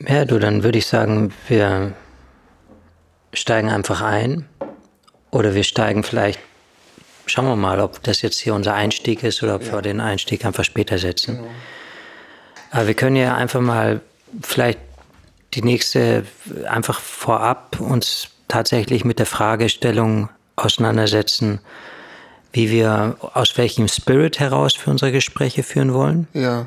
Ja, du, dann würde ich sagen, wir steigen einfach ein oder wir steigen vielleicht, schauen wir mal, ob das jetzt hier unser Einstieg ist oder ob ja. wir den Einstieg einfach später setzen. Genau. Aber wir können ja einfach mal vielleicht die nächste, einfach vorab uns tatsächlich mit der Fragestellung auseinandersetzen, wie wir, aus welchem Spirit heraus für unsere Gespräche führen wollen. Ja.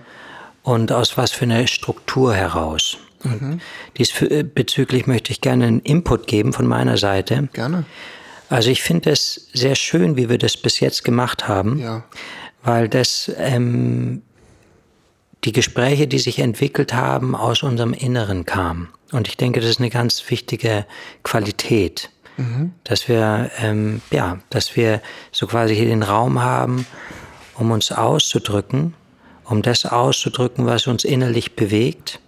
Und aus was für einer Struktur heraus. Mhm. Diesbezüglich möchte ich gerne einen Input geben von meiner Seite. Gerne. Also ich finde es sehr schön, wie wir das bis jetzt gemacht haben, ja. weil das ähm, die Gespräche, die sich entwickelt haben, aus unserem Inneren kamen. Und ich denke, das ist eine ganz wichtige Qualität, mhm. dass wir ähm, ja, dass wir so quasi hier den Raum haben, um uns auszudrücken, um das auszudrücken, was uns innerlich bewegt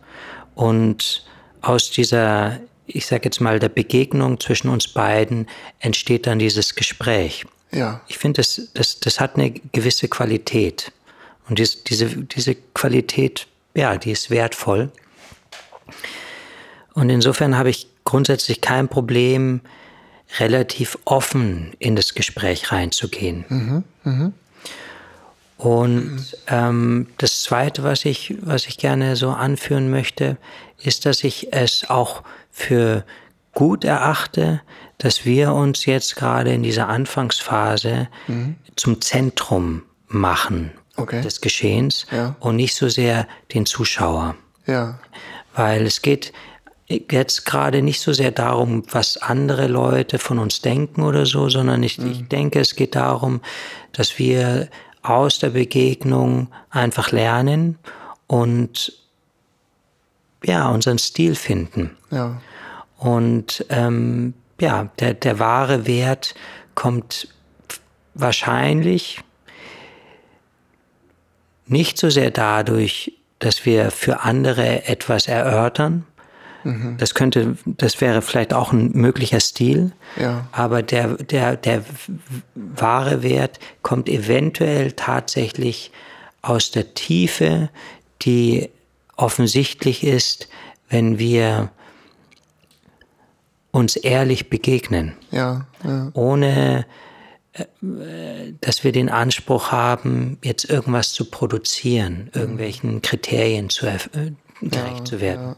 und aus dieser, ich sage jetzt mal, der Begegnung zwischen uns beiden entsteht dann dieses Gespräch. Ja. Ich finde, das, das, das hat eine gewisse Qualität. Und dies, diese, diese Qualität, ja, die ist wertvoll. Und insofern habe ich grundsätzlich kein Problem, relativ offen in das Gespräch reinzugehen. Mhm, mh. Und ähm, das Zweite, was ich, was ich gerne so anführen möchte, ist, dass ich es auch für gut erachte, dass wir uns jetzt gerade in dieser Anfangsphase mhm. zum Zentrum machen okay. des Geschehens ja. und nicht so sehr den Zuschauer. Ja. Weil es geht jetzt gerade nicht so sehr darum, was andere Leute von uns denken oder so, sondern ich, mhm. ich denke, es geht darum, dass wir aus der Begegnung einfach lernen und ja, unseren Stil finden. Ja. Und ähm, ja, der, der wahre Wert kommt wahrscheinlich nicht so sehr dadurch, dass wir für andere etwas erörtern, Mhm. Das könnte, das wäre vielleicht auch ein möglicher Stil. Ja. Aber der, der, der wahre Wert kommt eventuell tatsächlich aus der Tiefe, die offensichtlich ist, wenn wir uns ehrlich begegnen. Ja, ja. Ohne äh, dass wir den Anspruch haben, jetzt irgendwas zu produzieren, irgendwelchen Kriterien zu, äh, gerecht zu werden.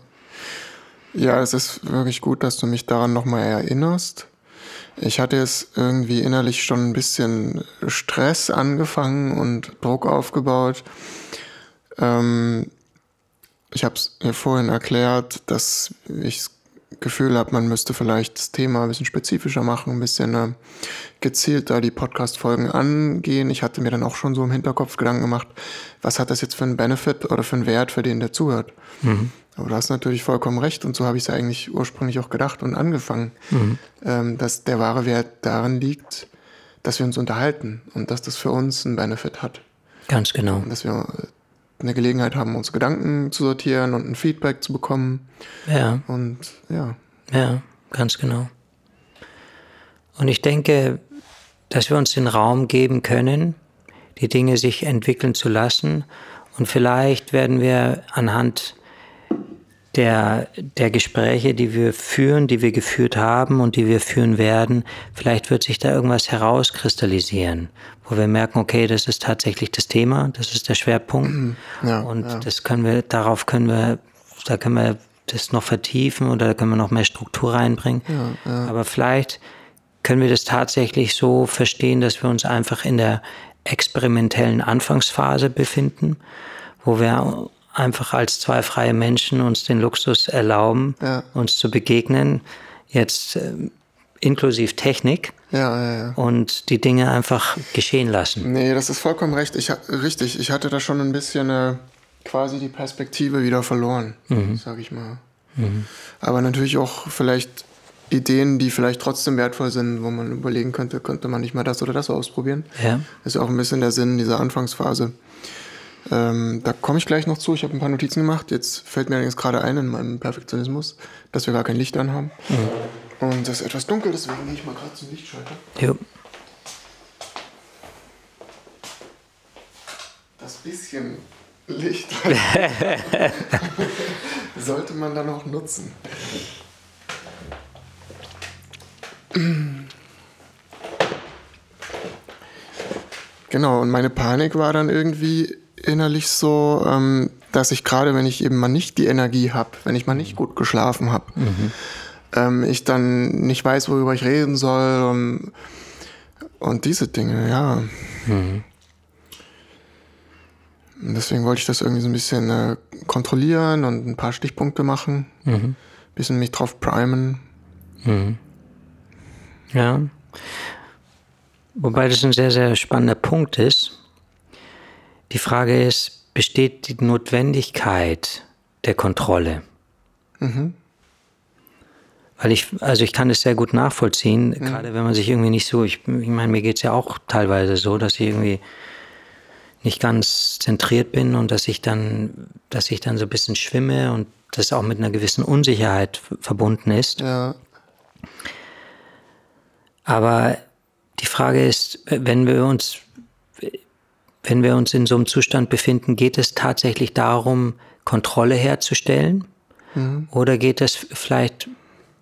Ja, es ist wirklich gut, dass du mich daran nochmal erinnerst. Ich hatte jetzt irgendwie innerlich schon ein bisschen Stress angefangen und Druck aufgebaut. Ähm, ich habe es mir vorhin erklärt, dass ich das Gefühl habe, man müsste vielleicht das Thema ein bisschen spezifischer machen, ein bisschen äh, gezielter die Podcast-Folgen angehen. Ich hatte mir dann auch schon so im Hinterkopf Gedanken gemacht, was hat das jetzt für einen Benefit oder für einen Wert für den, der zuhört. Mhm. Aber du hast natürlich vollkommen recht und so habe ich es eigentlich ursprünglich auch gedacht und angefangen, mhm. ähm, dass der wahre Wert darin liegt, dass wir uns unterhalten und dass das für uns einen Benefit hat. Ganz genau. Und dass wir eine Gelegenheit haben, unsere Gedanken zu sortieren und ein Feedback zu bekommen. Ja. Und ja. Ja, ganz genau. Und ich denke, dass wir uns den Raum geben können, die Dinge sich entwickeln zu lassen. Und vielleicht werden wir anhand der, der Gespräche, die wir führen, die wir geführt haben und die wir führen werden, vielleicht wird sich da irgendwas herauskristallisieren, wo wir merken, okay, das ist tatsächlich das Thema, das ist der Schwerpunkt. Ja, und ja. das können wir, darauf können wir, da können wir das noch vertiefen oder da können wir noch mehr Struktur reinbringen. Ja, Aber vielleicht können wir das tatsächlich so verstehen, dass wir uns einfach in der experimentellen Anfangsphase befinden, wo wir einfach als zwei freie Menschen uns den Luxus erlauben, ja. uns zu begegnen, jetzt äh, inklusive Technik. Ja. Und die Dinge einfach geschehen lassen. Nee, das ist vollkommen recht. Ich, richtig, ich hatte da schon ein bisschen äh, quasi die Perspektive wieder verloren, mhm. sag ich mal. Mhm. Aber natürlich auch vielleicht Ideen, die vielleicht trotzdem wertvoll sind, wo man überlegen könnte, könnte man nicht mal das oder das ausprobieren. Ja. Ist auch ein bisschen der Sinn dieser Anfangsphase. Ähm, da komme ich gleich noch zu. Ich habe ein paar Notizen gemacht. Jetzt fällt mir allerdings gerade ein in meinem Perfektionismus, dass wir gar kein Licht anhaben. Mhm. Und es ist etwas dunkel, deswegen gehe ich mal gerade zum Lichtschalter. Jo. Das bisschen Licht. Sollte man dann auch nutzen. Genau, und meine Panik war dann irgendwie innerlich so, ähm, dass ich gerade, wenn ich eben mal nicht die Energie habe, wenn ich mal nicht gut geschlafen habe, mhm. ähm, ich dann nicht weiß, worüber ich reden soll und, und diese Dinge, ja. Mhm. Deswegen wollte ich das irgendwie so ein bisschen äh, kontrollieren und ein paar Stichpunkte machen, mhm. bisschen mich drauf primen. Ja. Wobei das ein sehr, sehr spannender Punkt ist. Die Frage ist, besteht die Notwendigkeit der Kontrolle? Mhm. Weil ich, also ich kann es sehr gut nachvollziehen, mhm. gerade wenn man sich irgendwie nicht so, ich, ich meine, mir geht es ja auch teilweise so, dass ich irgendwie nicht ganz zentriert bin und dass ich dann, dass ich dann so ein bisschen schwimme und das auch mit einer gewissen Unsicherheit verbunden ist. Ja. Aber die Frage ist, wenn wir uns, wenn wir uns in so einem Zustand befinden, geht es tatsächlich darum, Kontrolle herzustellen? Mhm. Oder geht es vielleicht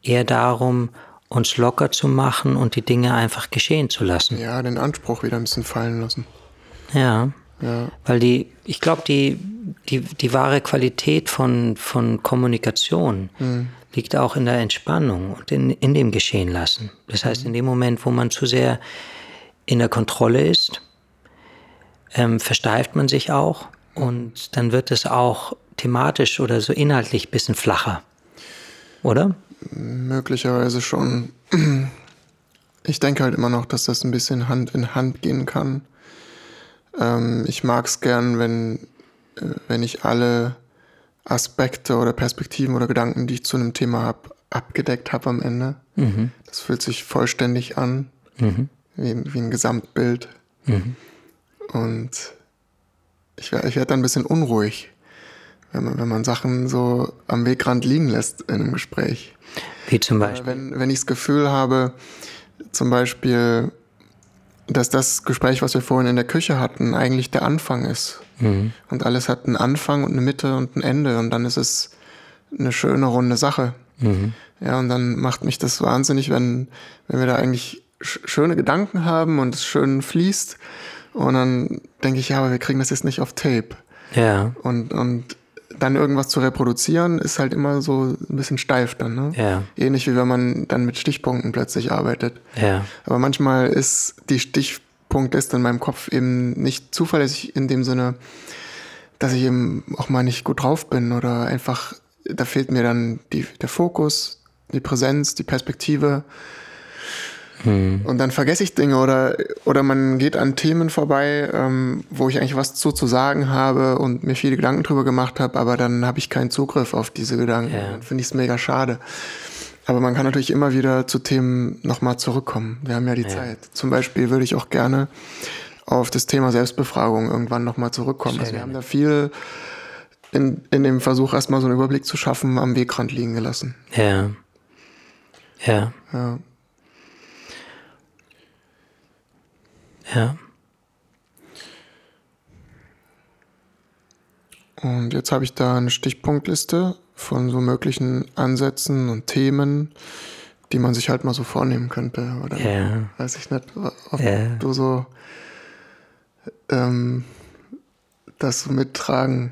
eher darum, uns locker zu machen und die Dinge einfach geschehen zu lassen? Ja, den Anspruch wieder ein bisschen fallen lassen. Ja. ja. Weil die, ich glaube, die, die, die wahre Qualität von, von Kommunikation mhm liegt auch in der Entspannung und in, in dem Geschehen lassen. Das heißt, in dem Moment, wo man zu sehr in der Kontrolle ist, ähm, versteift man sich auch und dann wird es auch thematisch oder so inhaltlich ein bisschen flacher. Oder? Möglicherweise schon. Ich denke halt immer noch, dass das ein bisschen Hand in Hand gehen kann. Ähm, ich mag es gern, wenn, äh, wenn ich alle Aspekte oder Perspektiven oder Gedanken, die ich zu einem Thema habe, abgedeckt habe am Ende. Mhm. Das fühlt sich vollständig an, mhm. wie, wie, ein Gesamtbild. Mhm. Und ich, ich werde dann ein bisschen unruhig, wenn man, wenn man Sachen so am Wegrand liegen lässt in einem Gespräch. Wie zum Beispiel? Wenn, wenn ich das Gefühl habe, zum Beispiel, dass das Gespräch, was wir vorhin in der Küche hatten, eigentlich der Anfang ist. Mhm. Und alles hat einen Anfang und eine Mitte und ein Ende und dann ist es eine schöne runde Sache. Mhm. Ja, und dann macht mich das wahnsinnig, wenn, wenn wir da eigentlich schöne Gedanken haben und es schön fließt. Und dann denke ich, ja, aber wir kriegen das jetzt nicht auf Tape. Ja. Und, und dann irgendwas zu reproduzieren, ist halt immer so ein bisschen steif dann. Ne? Ja. Ähnlich wie wenn man dann mit Stichpunkten plötzlich arbeitet. Ja. Aber manchmal ist die Stichpunkt ist in meinem Kopf eben nicht zuverlässig in dem Sinne, dass ich eben auch mal nicht gut drauf bin oder einfach, da fehlt mir dann die, der Fokus, die Präsenz, die Perspektive. Hm. Und dann vergesse ich Dinge oder, oder man geht an Themen vorbei, ähm, wo ich eigentlich was zu, zu sagen habe und mir viele Gedanken drüber gemacht habe, aber dann habe ich keinen Zugriff auf diese Gedanken. Ja. Dann finde ich es mega schade. Aber man kann natürlich immer wieder zu Themen nochmal zurückkommen. Wir haben ja die ja. Zeit. Zum Beispiel würde ich auch gerne auf das Thema Selbstbefragung irgendwann nochmal zurückkommen. Also wir haben da viel in, in dem Versuch, erstmal so einen Überblick zu schaffen, am Wegrand liegen gelassen. Ja. Ja. Ja. Ja. Und jetzt habe ich da eine Stichpunktliste von so möglichen Ansätzen und Themen, die man sich halt mal so vornehmen könnte. Oder ja. weiß ich nicht, ob ja. du so ähm, das mittragen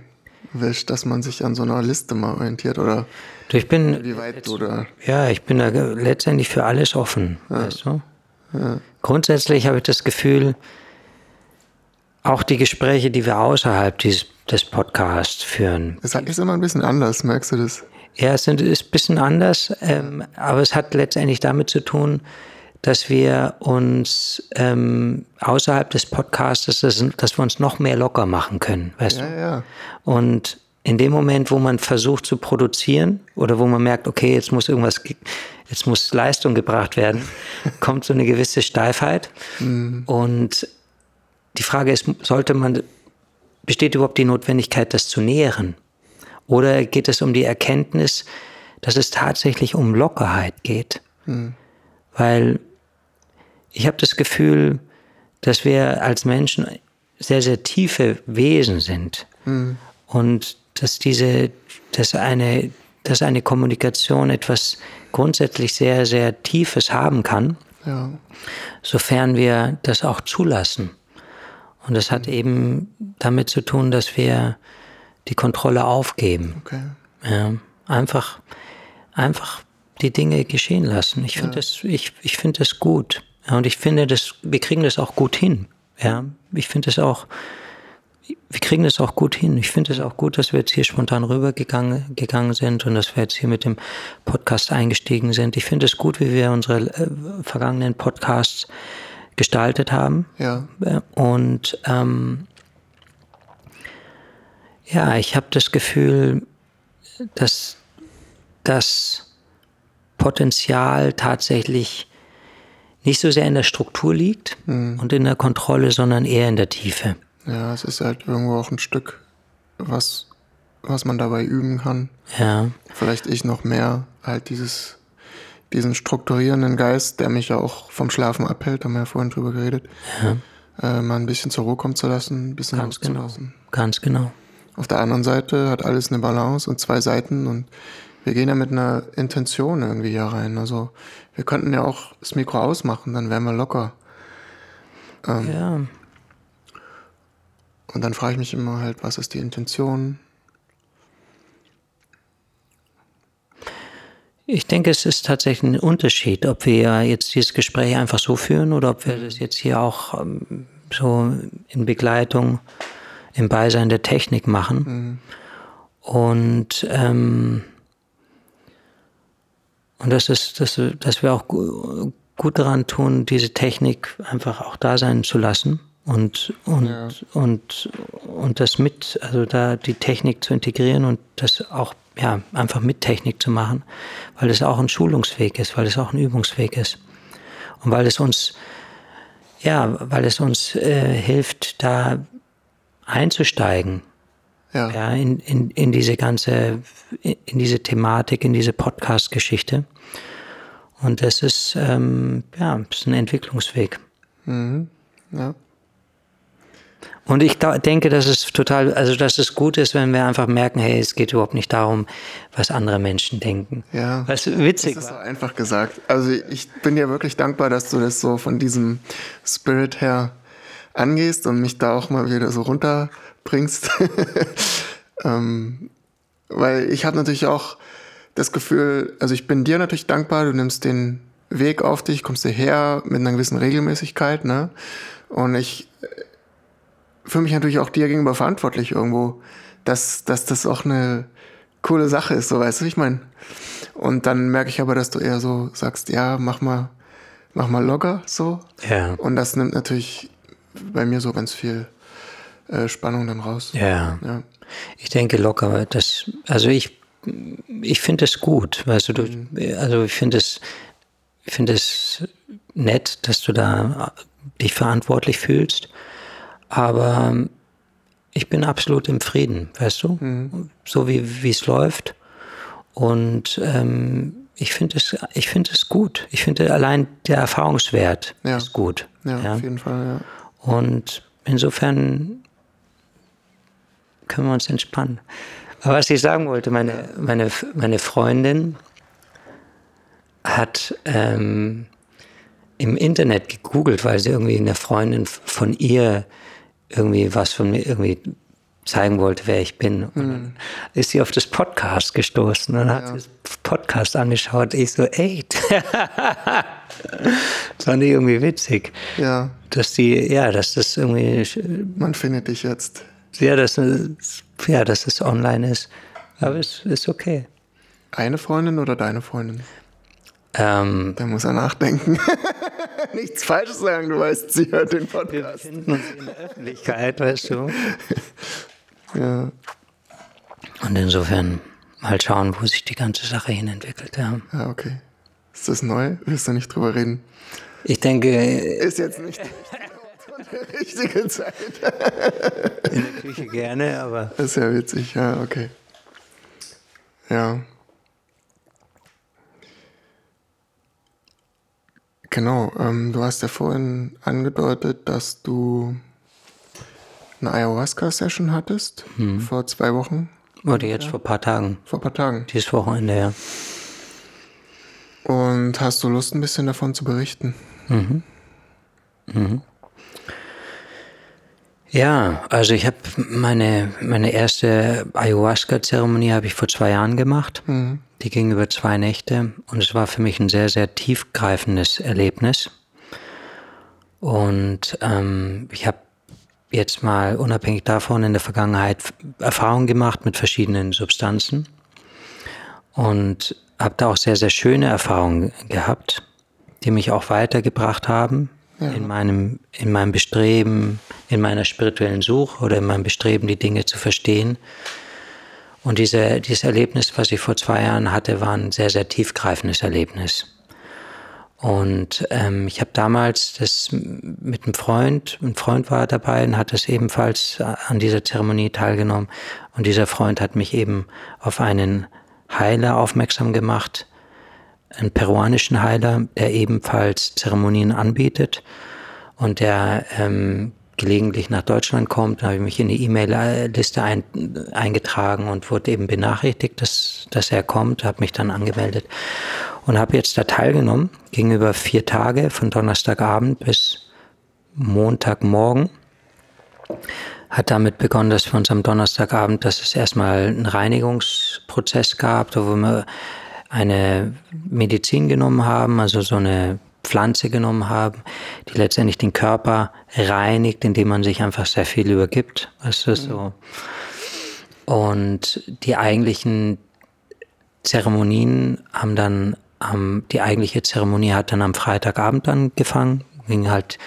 willst, dass man sich an so einer Liste mal orientiert oder du, ich bin, wie weit du da. Ja, ich bin da letztendlich für alles offen, ja. weißt du? Ja. Grundsätzlich habe ich das Gefühl, auch die Gespräche, die wir außerhalb dieses, des Podcasts führen. Es ist immer ein bisschen anders, merkst du das? Ja, es ist ein bisschen anders, ähm, aber es hat letztendlich damit zu tun, dass wir uns ähm, außerhalb des Podcasts, dass, dass wir uns noch mehr locker machen können, weißt ja, du? Ja. Und in dem Moment, wo man versucht zu produzieren oder wo man merkt, okay, jetzt muss irgendwas, jetzt muss Leistung gebracht werden, kommt so eine gewisse Steifheit. Mhm. Und die Frage ist, sollte man, besteht überhaupt die Notwendigkeit, das zu nähren? Oder geht es um die Erkenntnis, dass es tatsächlich um Lockerheit geht? Mhm. Weil ich habe das Gefühl, dass wir als Menschen sehr, sehr tiefe Wesen sind. Mhm. Und dass diese, dass eine, dass eine Kommunikation etwas grundsätzlich sehr, sehr Tiefes haben kann, ja. sofern wir das auch zulassen. Und das hat eben damit zu tun, dass wir die Kontrolle aufgeben. Okay. Ja, einfach, einfach die Dinge geschehen lassen. Ich finde ja. das, ich, ich finde das gut. Ja, und ich finde, das, wir kriegen das auch gut hin. Ja, ich finde es auch, wir kriegen das auch gut hin. Ich finde es auch gut, dass wir jetzt hier spontan rübergegangen gegangen sind und dass wir jetzt hier mit dem Podcast eingestiegen sind. Ich finde es gut, wie wir unsere äh, vergangenen Podcasts gestaltet haben. Ja. Äh, und ähm, ja, ich habe das Gefühl, dass das Potenzial tatsächlich nicht so sehr in der Struktur liegt mhm. und in der Kontrolle, sondern eher in der Tiefe. Ja, es ist halt irgendwo auch ein Stück, was, was man dabei üben kann. Ja. Vielleicht ich noch mehr, halt dieses, diesen strukturierenden Geist, der mich ja auch vom Schlafen abhält, haben wir ja vorhin drüber geredet, ja. äh, mal ein bisschen zur Ruhe kommen zu lassen, ein bisschen Ganz genau. Ganz genau. Auf der anderen Seite hat alles eine Balance und zwei Seiten und wir gehen ja mit einer Intention irgendwie hier rein. Also wir könnten ja auch das Mikro ausmachen, dann wären wir locker. Ähm, ja. Und dann frage ich mich immer halt, was ist die Intention? Ich denke, es ist tatsächlich ein Unterschied, ob wir jetzt dieses Gespräch einfach so führen oder ob wir das jetzt hier auch ähm, so in Begleitung, im Beisein der Technik machen. Mhm. Und ähm, und das ist, dass, dass wir auch gut daran tun, diese Technik einfach auch da sein zu lassen und, und, ja. und, und das mit, also da die Technik zu integrieren und das auch ja, einfach mit Technik zu machen, weil es auch ein Schulungsweg ist, weil es auch ein Übungsweg ist. Und weil es uns, ja, weil es uns äh, hilft, da einzusteigen ja. ja in, in, in diese ganze, in diese Thematik, in diese Podcast-Geschichte. Und das ist, ähm, ja, ist ein Entwicklungsweg. Mhm. Ja. Und ich denke, dass es total, also dass es gut ist, wenn wir einfach merken, hey, es geht überhaupt nicht darum, was andere Menschen denken. Ja. Was witzig das ist war. einfach gesagt. Also ich bin dir wirklich dankbar, dass du das so von diesem Spirit her angehst und mich da auch mal wieder so runter bringst. ähm, weil ich habe natürlich auch das Gefühl, also ich bin dir natürlich dankbar, du nimmst den Weg auf dich, kommst hierher mit einer gewissen Regelmäßigkeit, ne? Und ich fühle mich natürlich auch dir gegenüber verantwortlich irgendwo, dass, dass das auch eine coole Sache ist, so weißt du, ich meine. Und dann merke ich aber, dass du eher so sagst, ja, mach mal, mach mal locker, so. Ja. Und das nimmt natürlich bei mir so ganz viel äh, Spannung dann raus. Ja. ja. Ich denke locker, das, also ich, ich finde es gut, weißt du, du mhm. also ich finde es, ich finde es nett, dass du da dich verantwortlich fühlst, aber ich bin absolut im Frieden, weißt du, mhm. so wie es läuft und ähm, ich finde es, ich finde es gut. Ich finde allein der Erfahrungswert ja. ist gut. Ja, ja, auf jeden Fall. Ja. Und insofern können wir uns entspannen. Aber was ich sagen wollte, meine, meine, meine Freundin hat ähm, im Internet gegoogelt, weil sie irgendwie eine Freundin von ihr irgendwie was von mir irgendwie zeigen wollte, wer ich bin. Und dann mhm. ist sie auf das Podcast gestoßen und ja. hat das Podcast angeschaut. Ich so, ey. das fand ich irgendwie witzig. Ja. Dass die, ja, dass das irgendwie. Man findet dich jetzt. Ja, dass, ja, dass es online ist. Aber es ist okay. Eine Freundin oder deine Freundin? Ähm, da muss er nachdenken. Nichts Falsches sagen, du weißt, sie hört den Podcast. Wir befinden uns in der Öffentlichkeit, weißt du. Ja. Und insofern mal schauen, wo sich die ganze Sache hin entwickelt. Ja, ja okay. Ist das neu? Willst du nicht drüber reden? Ich denke. Ist jetzt nicht die richtige Zeit. In der Küche gerne, aber. Das ist ja witzig, ja, okay. Ja. Genau, ähm, du hast ja vorhin angedeutet, dass du eine Ayahuasca-Session hattest, hm. vor zwei Wochen. Oder jetzt ja. vor ein paar Tagen. Vor ein paar Tagen. Dieses Wochenende, ja. Und hast du Lust, ein bisschen davon zu berichten? Mhm. Mhm. Ja, also ich habe meine, meine erste Ayahuasca-Zeremonie habe ich vor zwei Jahren gemacht. Mhm. Die ging über zwei Nächte und es war für mich ein sehr, sehr tiefgreifendes Erlebnis. Und ähm, ich habe jetzt mal unabhängig davon in der Vergangenheit Erfahrungen gemacht mit verschiedenen Substanzen und habe da auch sehr, sehr schöne Erfahrungen gehabt, die mich auch weitergebracht haben ja. in, meinem, in meinem Bestreben, in meiner spirituellen Suche oder in meinem Bestreben, die Dinge zu verstehen. Und diese, dieses Erlebnis, was ich vor zwei Jahren hatte, war ein sehr, sehr tiefgreifendes Erlebnis. Und ähm, ich habe damals das mit einem Freund, ein Freund war dabei und hat das ebenfalls an dieser Zeremonie teilgenommen. Und dieser Freund hat mich eben auf einen Heiler aufmerksam gemacht, einen peruanischen Heiler, der ebenfalls Zeremonien anbietet und der ähm, gelegentlich nach Deutschland kommt. Habe ich mich in die E-Mail-Liste ein, eingetragen und wurde eben benachrichtigt, dass, dass er kommt, habe mich dann angemeldet und habe jetzt da teilgenommen, ging über vier Tage von Donnerstagabend bis Montagmorgen. Hat damit begonnen, dass wir uns am Donnerstagabend, dass es erstmal einen Reinigungsprozess gab, wo wir eine Medizin genommen haben, also so eine Pflanze genommen haben, die letztendlich den Körper reinigt, indem man sich einfach sehr viel übergibt. Weißt du, so. Und die eigentlichen Zeremonien haben dann, haben, die eigentliche Zeremonie hat dann am Freitagabend angefangen, ging halt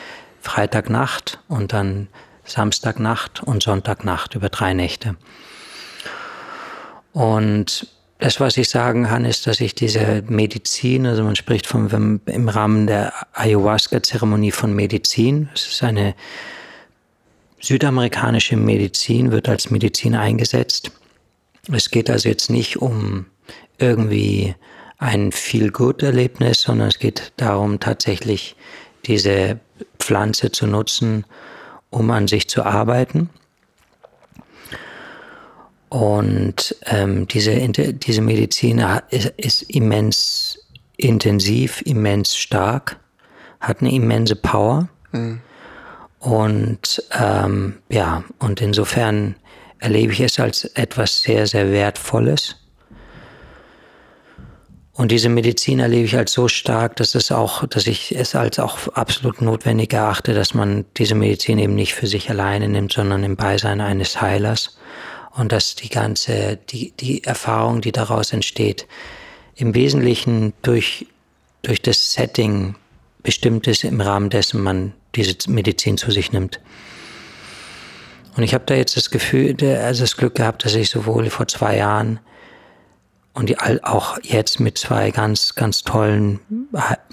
Freitagnacht und dann Samstagnacht und Sonntagnacht über drei Nächte. Und das, was ich sagen kann, ist, dass ich diese Medizin, also man spricht von, im Rahmen der Ayahuasca-Zeremonie von Medizin, es ist eine südamerikanische Medizin, wird als Medizin eingesetzt. Es geht also jetzt nicht um irgendwie ein Feel-Good-Erlebnis, sondern es geht darum, tatsächlich diese Pflanze zu nutzen, um an sich zu arbeiten. Und ähm, diese, diese Medizin ist, ist immens intensiv, immens stark, hat eine immense Power. Mhm. Und ähm, ja, und insofern erlebe ich es als etwas sehr, sehr Wertvolles. Und diese Medizin erlebe ich als so stark, dass es auch, dass ich es als auch absolut notwendig erachte, dass man diese Medizin eben nicht für sich alleine nimmt, sondern im Beisein eines Heilers und dass die ganze, die, die Erfahrung, die daraus entsteht, im Wesentlichen durch, durch das Setting bestimmt ist, im Rahmen dessen man diese Medizin zu sich nimmt. Und ich habe da jetzt das Gefühl, also das Glück gehabt, dass ich sowohl vor zwei Jahren und auch jetzt mit zwei ganz, ganz tollen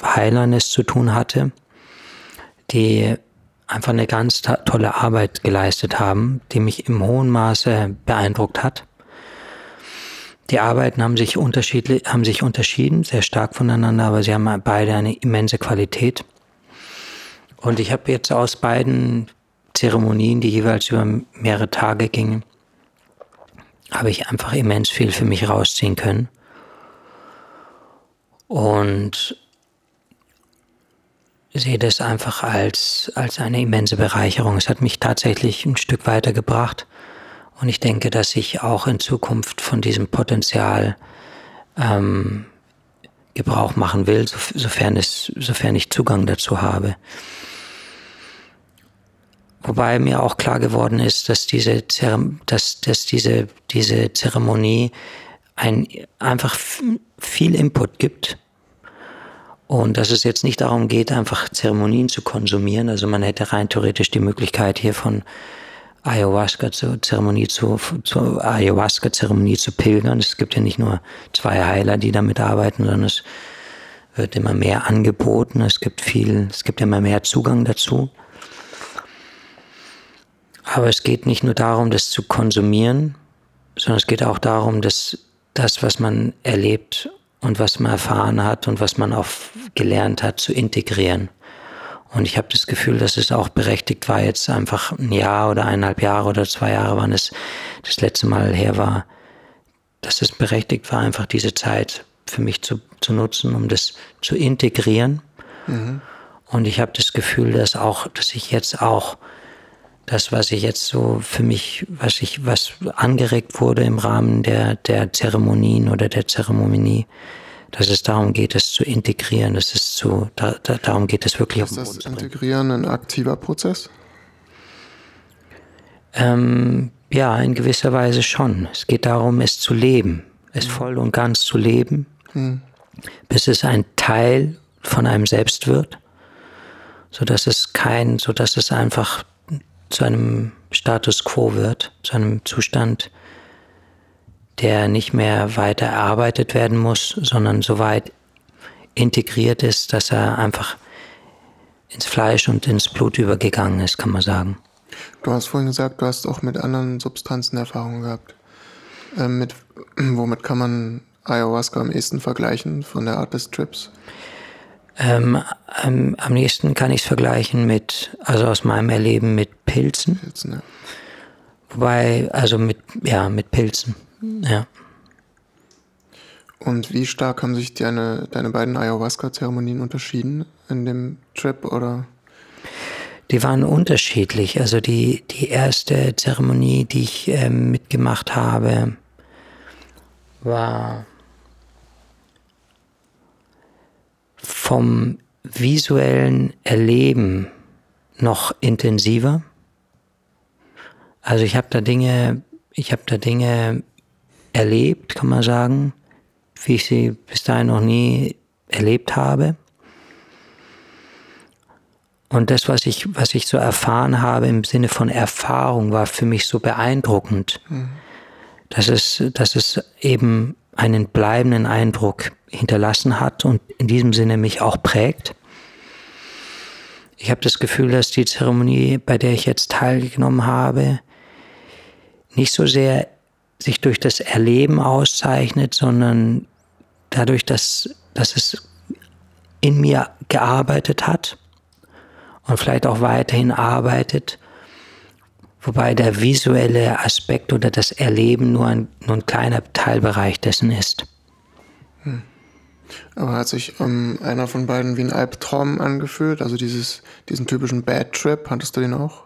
Heilern es zu tun hatte, die einfach eine ganz tolle Arbeit geleistet haben, die mich im hohen Maße beeindruckt hat. Die Arbeiten haben sich, unterschiedlich, haben sich unterschieden, sehr stark voneinander, aber sie haben beide eine immense Qualität. Und ich habe jetzt aus beiden Zeremonien, die jeweils über mehrere Tage gingen, habe ich einfach immens viel für mich rausziehen können. Und sehe das einfach als, als eine immense Bereicherung. Es hat mich tatsächlich ein Stück weitergebracht und ich denke, dass ich auch in Zukunft von diesem Potenzial ähm, Gebrauch machen will, sofern, es, sofern ich Zugang dazu habe. Wobei mir auch klar geworden ist, dass diese, dass, dass diese, diese Zeremonie ein, einfach viel Input gibt und dass es jetzt nicht darum geht, einfach Zeremonien zu konsumieren. Also man hätte rein theoretisch die Möglichkeit hier von Ayahuasca zur Zeremonie zu, zur Ayahuasca Zeremonie zu pilgern. Es gibt ja nicht nur zwei Heiler, die damit arbeiten, sondern es wird immer mehr angeboten. Es gibt viel, es gibt immer mehr Zugang dazu. Aber es geht nicht nur darum, das zu konsumieren, sondern es geht auch darum, dass das, was man erlebt und was man erfahren hat und was man auch gelernt hat, zu integrieren. Und ich habe das Gefühl, dass es auch berechtigt war, jetzt einfach ein Jahr oder eineinhalb Jahre oder zwei Jahre, wann es das letzte Mal her war, dass es berechtigt war, einfach diese Zeit für mich zu, zu nutzen, um das zu integrieren. Mhm. Und ich habe das Gefühl, dass auch, dass ich jetzt auch das, was ich jetzt so für mich, was ich, was angeregt wurde im Rahmen der, der Zeremonien oder der Zeremonie, dass es darum geht, es zu integrieren, dass es zu, da, da, darum geht es wirklich. Ist das Integrieren ein aktiver Prozess? Ähm, ja, in gewisser Weise schon. Es geht darum, es zu leben, es mhm. voll und ganz zu leben, mhm. bis es ein Teil von einem selbst wird, so dass es kein, so dass es einfach zu einem Status quo wird, zu einem Zustand, der nicht mehr weiter erarbeitet werden muss, sondern so weit integriert ist, dass er einfach ins Fleisch und ins Blut übergegangen ist, kann man sagen. Du hast vorhin gesagt, du hast auch mit anderen Substanzen Erfahrungen gehabt. Ähm, mit, womit kann man Ayahuasca am ehesten vergleichen von der Art des Trips? Ähm, am, am nächsten kann ich es vergleichen mit, also aus meinem Erleben mit Pilzen. Pilzen, ja. Wobei, also mit, ja, mit Pilzen, ja. Und wie stark haben sich deine, deine beiden Ayahuasca-Zeremonien unterschieden in dem Trip oder? Die waren unterschiedlich. Also die, die erste Zeremonie, die ich äh, mitgemacht habe, war vom visuellen Erleben noch intensiver. Also ich habe da Dinge, ich habe da Dinge erlebt, kann man sagen, wie ich sie bis dahin noch nie erlebt habe. Und das, was ich, was ich so erfahren habe im Sinne von Erfahrung, war für mich so beeindruckend, mhm. dass, es, dass es eben einen bleibenden Eindruck hinterlassen hat und in diesem Sinne mich auch prägt. Ich habe das Gefühl, dass die Zeremonie, bei der ich jetzt teilgenommen habe, nicht so sehr sich durch das Erleben auszeichnet, sondern dadurch, dass, dass es in mir gearbeitet hat und vielleicht auch weiterhin arbeitet, wobei der visuelle Aspekt oder das Erleben nur ein, nur ein kleiner Teilbereich dessen ist. Hm. Aber hat sich ähm, einer von beiden wie ein Albtraum angefühlt? Also dieses, diesen typischen Bad Trip, hattest du den auch?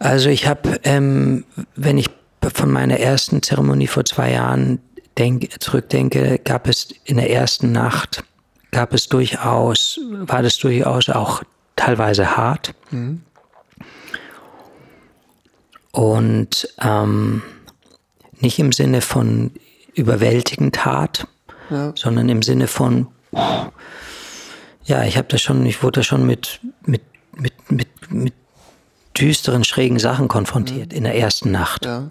Also ich habe, ähm, wenn ich von meiner ersten Zeremonie vor zwei Jahren denk, zurückdenke, gab es in der ersten Nacht, gab es durchaus, war das durchaus auch teilweise hart. Mhm. Und ähm, nicht im Sinne von überwältigend hart, ja. sondern im Sinne von, ja, ich habe das schon, ich wurde da schon mit, mit, mit, mit, mit düsteren, schrägen Sachen konfrontiert mhm. in der ersten Nacht. Ja.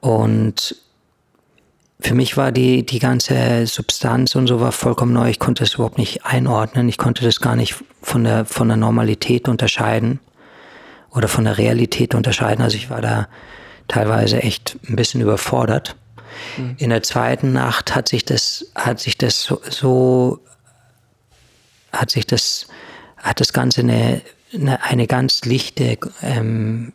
Und für mich war die, die ganze Substanz und so war vollkommen neu. Ich konnte es überhaupt nicht einordnen. Ich konnte das gar nicht von der, von der Normalität unterscheiden oder von der Realität unterscheiden. Also ich war da teilweise echt ein bisschen überfordert. Mhm. In der zweiten Nacht hat sich das, hat sich das so, so hat sich das, hat das Ganze eine, eine, eine ganz lichte, ähm,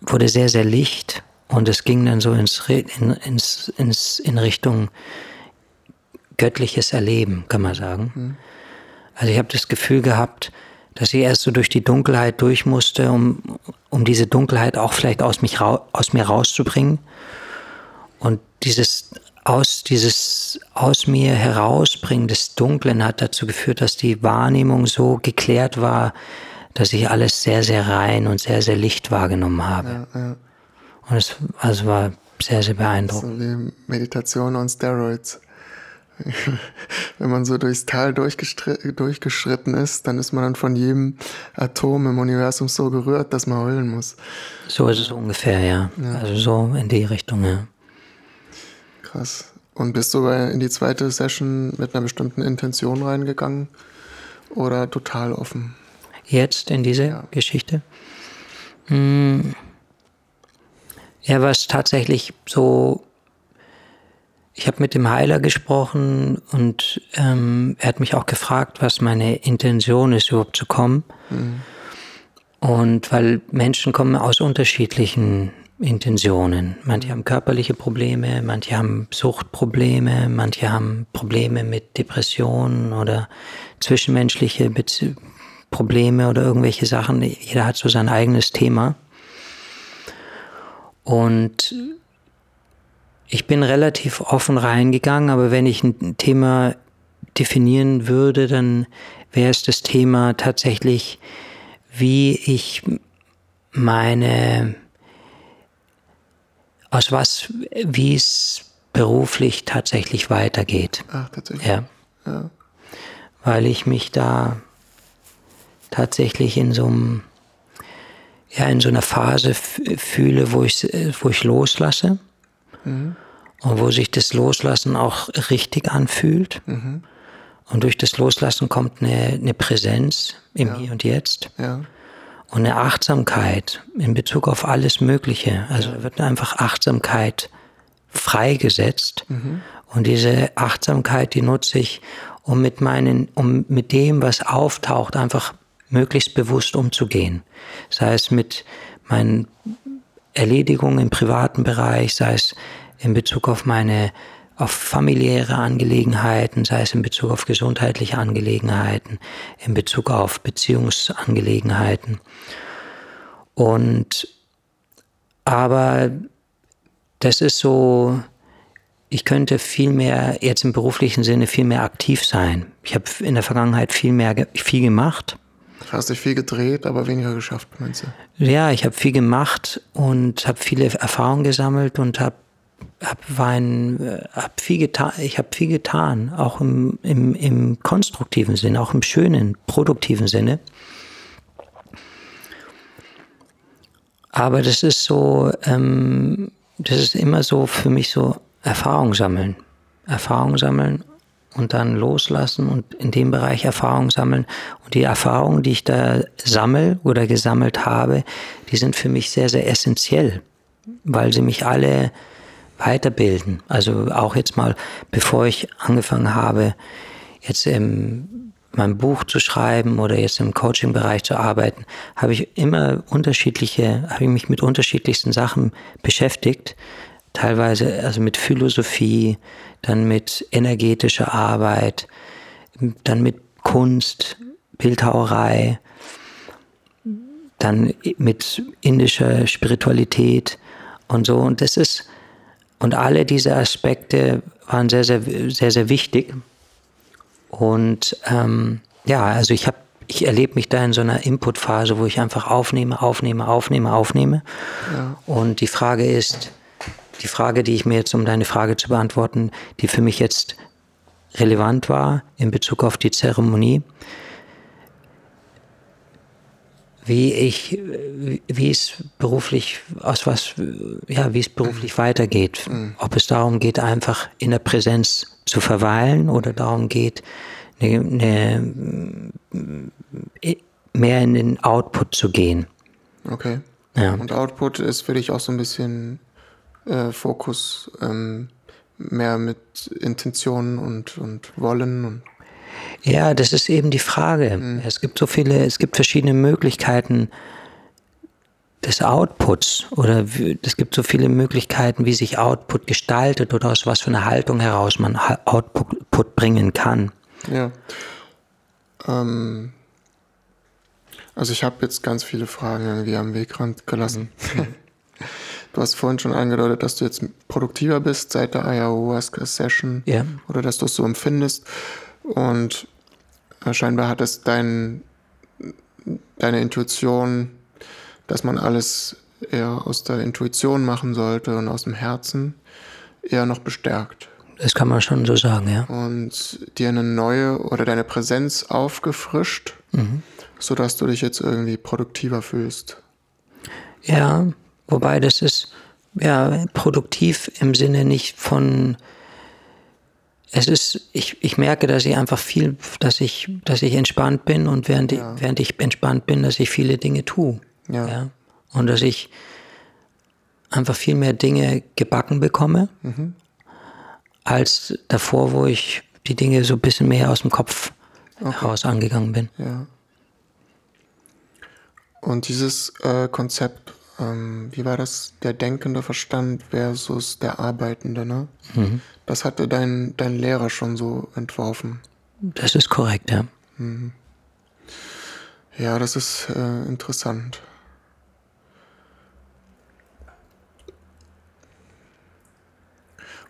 wurde sehr, sehr licht und es ging dann so ins, in, ins, ins, in Richtung göttliches Erleben, kann man sagen. Mhm. Also ich habe das Gefühl gehabt, dass ich erst so durch die Dunkelheit durch musste, um, um diese Dunkelheit auch vielleicht aus, mich, aus mir rauszubringen. Und dieses aus, dieses aus mir herausbringen des Dunklen hat dazu geführt, dass die Wahrnehmung so geklärt war, dass ich alles sehr, sehr rein und sehr, sehr licht wahrgenommen habe. Ja, ja. Und es also war sehr, sehr beeindruckend. So wie Meditation on Steroids. Wenn man so durchs Tal durchgeschritten ist, dann ist man dann von jedem Atom im Universum so gerührt, dass man heulen muss. So ist es ungefähr, ja. ja. Also so in die Richtung, ja. Krass. Und bist du in die zweite Session mit einer bestimmten Intention reingegangen oder total offen? Jetzt in diese ja. Geschichte? Hm. Ja, was tatsächlich so, ich habe mit dem Heiler gesprochen und ähm, er hat mich auch gefragt, was meine Intention ist, überhaupt zu kommen. Mhm. Und weil Menschen kommen aus unterschiedlichen Intentionen. Manche haben körperliche Probleme, manche haben Suchtprobleme, manche haben Probleme mit Depressionen oder zwischenmenschliche Bezie Probleme oder irgendwelche Sachen. Jeder hat so sein eigenes Thema. Und ich bin relativ offen reingegangen, aber wenn ich ein Thema definieren würde, dann wäre es das Thema tatsächlich, wie ich meine, aus was, wie es beruflich tatsächlich weitergeht. Ach, tatsächlich. Ja. ja. Weil ich mich da tatsächlich in so einem, ja, in so einer Phase fühle, wo ich, wo ich loslasse mhm. und wo sich das Loslassen auch richtig anfühlt. Mhm. Und durch das Loslassen kommt eine, eine Präsenz im ja. Hier und Jetzt. Ja. Und eine Achtsamkeit in Bezug auf alles Mögliche. Also ja. wird einfach Achtsamkeit freigesetzt. Mhm. Und diese Achtsamkeit, die nutze ich, um mit meinen, um mit dem, was auftaucht, einfach möglichst bewusst umzugehen. Sei es mit meinen Erledigungen im privaten Bereich, sei es in Bezug auf meine auf familiäre Angelegenheiten, sei es in Bezug auf gesundheitliche Angelegenheiten, in Bezug auf Beziehungsangelegenheiten. Und aber das ist so, ich könnte viel mehr, jetzt im beruflichen Sinne, viel mehr aktiv sein. Ich habe in der Vergangenheit viel mehr, viel gemacht Hast dich viel gedreht, aber weniger geschafft, meinst du? Ja, ich habe viel gemacht und habe viele Erfahrungen gesammelt und habe hab, hab viel getan. Ich habe viel getan, auch im, im, im konstruktiven Sinne, auch im schönen, produktiven Sinne. Aber das ist so, ähm, das ist immer so für mich so Erfahrung sammeln. Erfahrung sammeln und dann loslassen und in dem Bereich Erfahrung sammeln. Und die Erfahrungen, die ich da sammle oder gesammelt habe, die sind für mich sehr, sehr essentiell, weil sie mich alle weiterbilden. Also auch jetzt mal, bevor ich angefangen habe, jetzt im mein Buch zu schreiben oder jetzt im Coaching-Bereich zu arbeiten, habe ich immer unterschiedliche, habe ich mich mit unterschiedlichsten Sachen beschäftigt, teilweise also mit Philosophie, dann mit energetischer Arbeit, dann mit Kunst, Bildhauerei, dann mit indischer Spiritualität und so. Und das ist, und alle diese Aspekte waren sehr, sehr, sehr, sehr wichtig. Und ähm, ja, also ich habe ich erlebe mich da in so einer Inputphase, wo ich einfach aufnehme, aufnehme, aufnehme, aufnehme. Ja. Und die Frage ist, die Frage, die ich mir jetzt, um deine Frage zu beantworten, die für mich jetzt relevant war in Bezug auf die Zeremonie, wie ich, wie es beruflich, aus was, ja, wie es beruflich weitergeht. Mhm. Ob es darum geht, einfach in der Präsenz zu verweilen oder darum geht, eine, eine, mehr in den Output zu gehen. Okay. Ja. Und Output ist für dich auch so ein bisschen äh, Fokus ähm, mehr mit Intentionen und, und Wollen und ja, das ist eben die Frage. Mhm. Es gibt so viele, es gibt verschiedene Möglichkeiten des Outputs oder es gibt so viele Möglichkeiten, wie sich Output gestaltet oder aus was für einer Haltung heraus man Output bringen kann. Ja. Ähm, also ich habe jetzt ganz viele Fragen irgendwie am Wegrand gelassen. Mhm. Du hast vorhin schon angedeutet, dass du jetzt produktiver bist seit der Ayahuasca-Session ja. oder dass du es so empfindest. Und äh, scheinbar hat es dein, deine Intuition, dass man alles eher aus der Intuition machen sollte und aus dem Herzen, eher noch bestärkt. Das kann man schon so sagen, ja. Und dir eine neue oder deine Präsenz aufgefrischt, mhm. sodass du dich jetzt irgendwie produktiver fühlst. Ja, Wobei das ist ja produktiv im Sinne nicht von es ist, ich, ich merke, dass ich einfach viel, dass ich, dass ich entspannt bin und während, ja. ich, während ich entspannt bin, dass ich viele Dinge tue. Ja. ja. Und dass ich einfach viel mehr Dinge gebacken bekomme. Mhm. als davor, wo ich die Dinge so ein bisschen mehr aus dem Kopf okay. heraus angegangen bin. Ja. Und dieses äh, Konzept, ähm, wie war das, der denkende Verstand versus der arbeitende, ne? Mhm. Das hatte dein, dein Lehrer schon so entworfen. Das ist korrekt, ja. Mhm. Ja, das ist äh, interessant.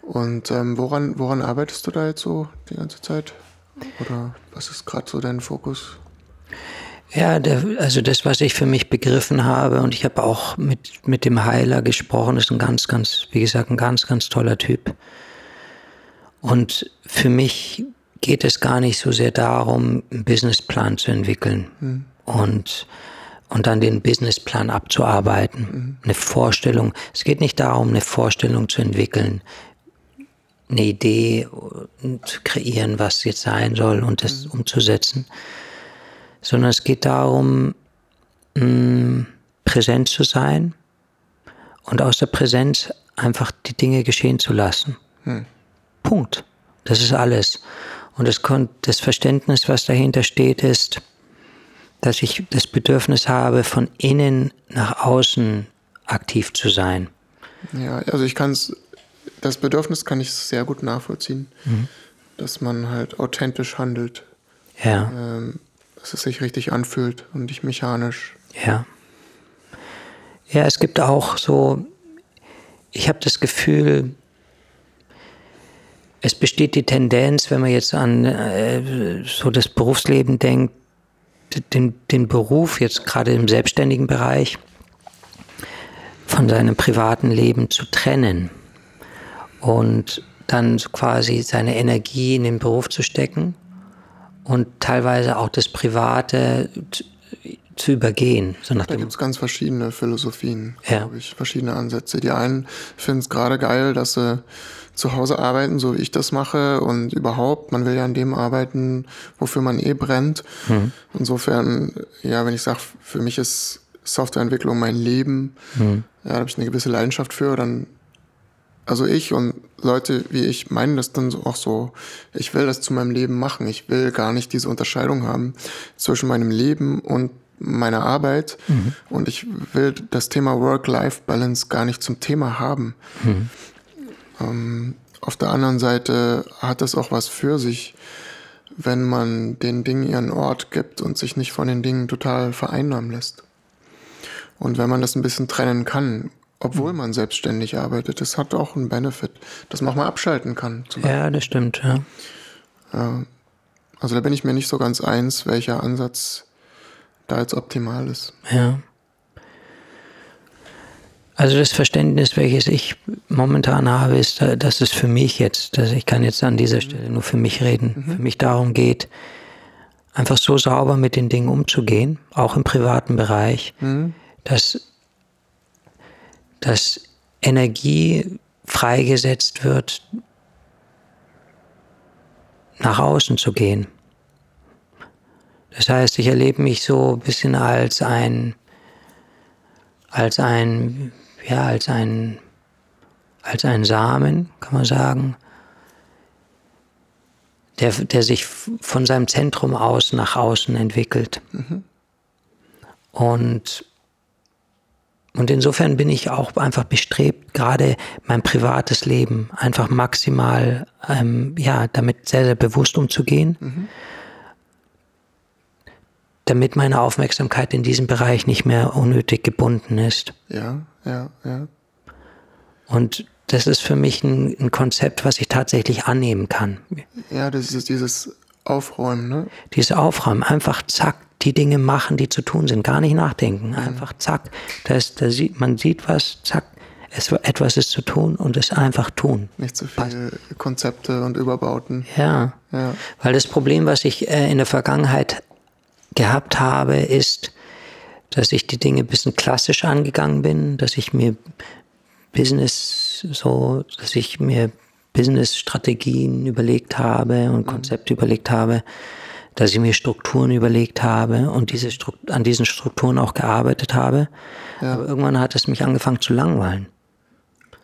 Und ähm, woran, woran arbeitest du da jetzt so die ganze Zeit? Oder was ist gerade so dein Fokus? Ja, der, also das, was ich für mich begriffen habe, und ich habe auch mit, mit dem Heiler gesprochen, ist ein ganz, ganz, wie gesagt, ein ganz, ganz toller Typ. Und für mich geht es gar nicht so sehr darum, einen Businessplan zu entwickeln mhm. und, und dann den Businessplan abzuarbeiten. Mhm. Eine Vorstellung. Es geht nicht darum, eine Vorstellung zu entwickeln, eine Idee zu kreieren, was jetzt sein soll und das mhm. umzusetzen, sondern es geht darum, mh, mm, präsent zu sein und aus der Präsenz einfach die Dinge geschehen zu lassen. Hm. Punkt. Das ist alles. Und das, das Verständnis, was dahinter steht, ist, dass ich das Bedürfnis habe, von innen nach außen aktiv zu sein. Ja, also ich kann es, das Bedürfnis kann ich sehr gut nachvollziehen, mhm. dass man halt authentisch handelt. Ja. Ähm, dass es sich richtig anfühlt und nicht mechanisch. Ja. Ja, es gibt auch so, ich habe das Gefühl, es besteht die Tendenz, wenn man jetzt an äh, so das Berufsleben denkt, den, den Beruf jetzt gerade im selbstständigen Bereich von seinem privaten Leben zu trennen und dann quasi seine Energie in den Beruf zu stecken und teilweise auch das Private zu übergehen. So nach da gibt es ganz verschiedene Philosophien, ja. glaube ich, verschiedene Ansätze. Die einen finden es gerade geil, dass sie zu Hause arbeiten, so wie ich das mache und überhaupt, man will ja an dem arbeiten, wofür man eh brennt. Mhm. Insofern, ja, wenn ich sage, für mich ist Softwareentwicklung mein Leben, mhm. ja, da habe ich eine gewisse Leidenschaft für, dann also ich und Leute wie ich meinen das dann auch so, ich will das zu meinem Leben machen. Ich will gar nicht diese Unterscheidung haben zwischen meinem Leben und meiner Arbeit. Mhm. Und ich will das Thema Work-Life-Balance gar nicht zum Thema haben. Mhm. Ähm, auf der anderen Seite hat das auch was für sich, wenn man den Dingen ihren Ort gibt und sich nicht von den Dingen total vereinnahmen lässt. Und wenn man das ein bisschen trennen kann, obwohl man selbstständig arbeitet, das hat auch einen Benefit, dass man auch mal abschalten kann. Ja, das stimmt, ja. Also da bin ich mir nicht so ganz eins, welcher Ansatz da jetzt optimal ist. Ja. Also das Verständnis, welches ich momentan habe, ist, dass es für mich jetzt, dass ich kann jetzt an dieser Stelle nur für mich reden, mhm. für mich darum geht, einfach so sauber mit den Dingen umzugehen, auch im privaten Bereich, mhm. dass, dass Energie freigesetzt wird, nach außen zu gehen. Das heißt, ich erlebe mich so ein bisschen als ein, als ein, ja, als ein, als ein Samen, kann man sagen, der, der sich von seinem Zentrum aus nach außen entwickelt. Mhm. Und, und insofern bin ich auch einfach bestrebt, gerade mein privates Leben einfach maximal, ähm, ja, damit sehr, sehr bewusst umzugehen. Mhm damit meine Aufmerksamkeit in diesem Bereich nicht mehr unnötig gebunden ist. Ja, ja, ja. Und das ist für mich ein, ein Konzept, was ich tatsächlich annehmen kann. Ja, das ist dieses Aufräumen, ne? Dieses Aufräumen, einfach zack, die Dinge machen, die zu tun sind, gar nicht nachdenken, einfach zack. Das, da sieht, man sieht was, zack, es, etwas ist zu tun und es einfach tun. Nicht zu viele Konzepte und Überbauten. Ja. ja. Weil das Problem, was ich äh, in der Vergangenheit gehabt habe, ist, dass ich die Dinge ein bisschen klassisch angegangen bin, dass ich mir Business so, dass ich mir Business-Strategien überlegt habe und mhm. Konzepte mhm. überlegt habe, dass ich mir Strukturen überlegt habe und diese Struktur, an diesen Strukturen auch gearbeitet habe. Ja. Aber irgendwann hat es mich angefangen zu langweilen.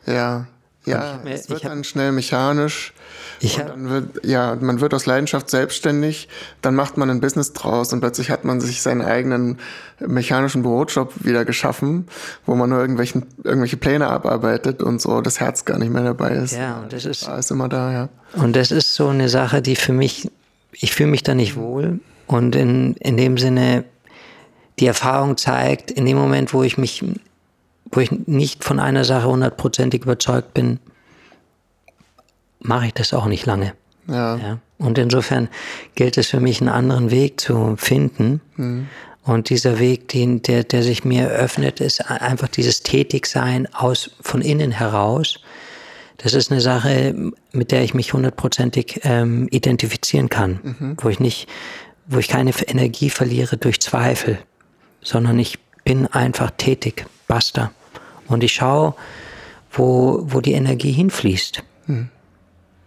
Ja. Ja, mir, es wird hab, dann schnell mechanisch. Ich hab, dann wird, ja, man wird aus Leidenschaft selbstständig, dann macht man ein Business draus und plötzlich hat man sich seinen eigenen mechanischen Bürojob wieder geschaffen, wo man nur irgendwelchen, irgendwelche Pläne abarbeitet und so das Herz gar nicht mehr dabei ist. Ja, und das ist, da ist immer da, ja. Und das ist so eine Sache, die für mich, ich fühle mich da nicht wohl und in, in dem Sinne, die Erfahrung zeigt, in dem Moment, wo ich mich wo ich nicht von einer Sache hundertprozentig überzeugt bin, mache ich das auch nicht lange. Ja. ja. Und insofern gilt es für mich, einen anderen Weg zu finden. Mhm. Und dieser Weg, den, der, der sich mir öffnet, ist einfach dieses Tätigsein aus, von innen heraus. Das ist eine Sache, mit der ich mich hundertprozentig ähm, identifizieren kann, mhm. wo ich nicht, wo ich keine Energie verliere durch Zweifel, sondern ich bin einfach tätig. Basta. Und ich schaue, wo, wo die Energie hinfließt. Hm.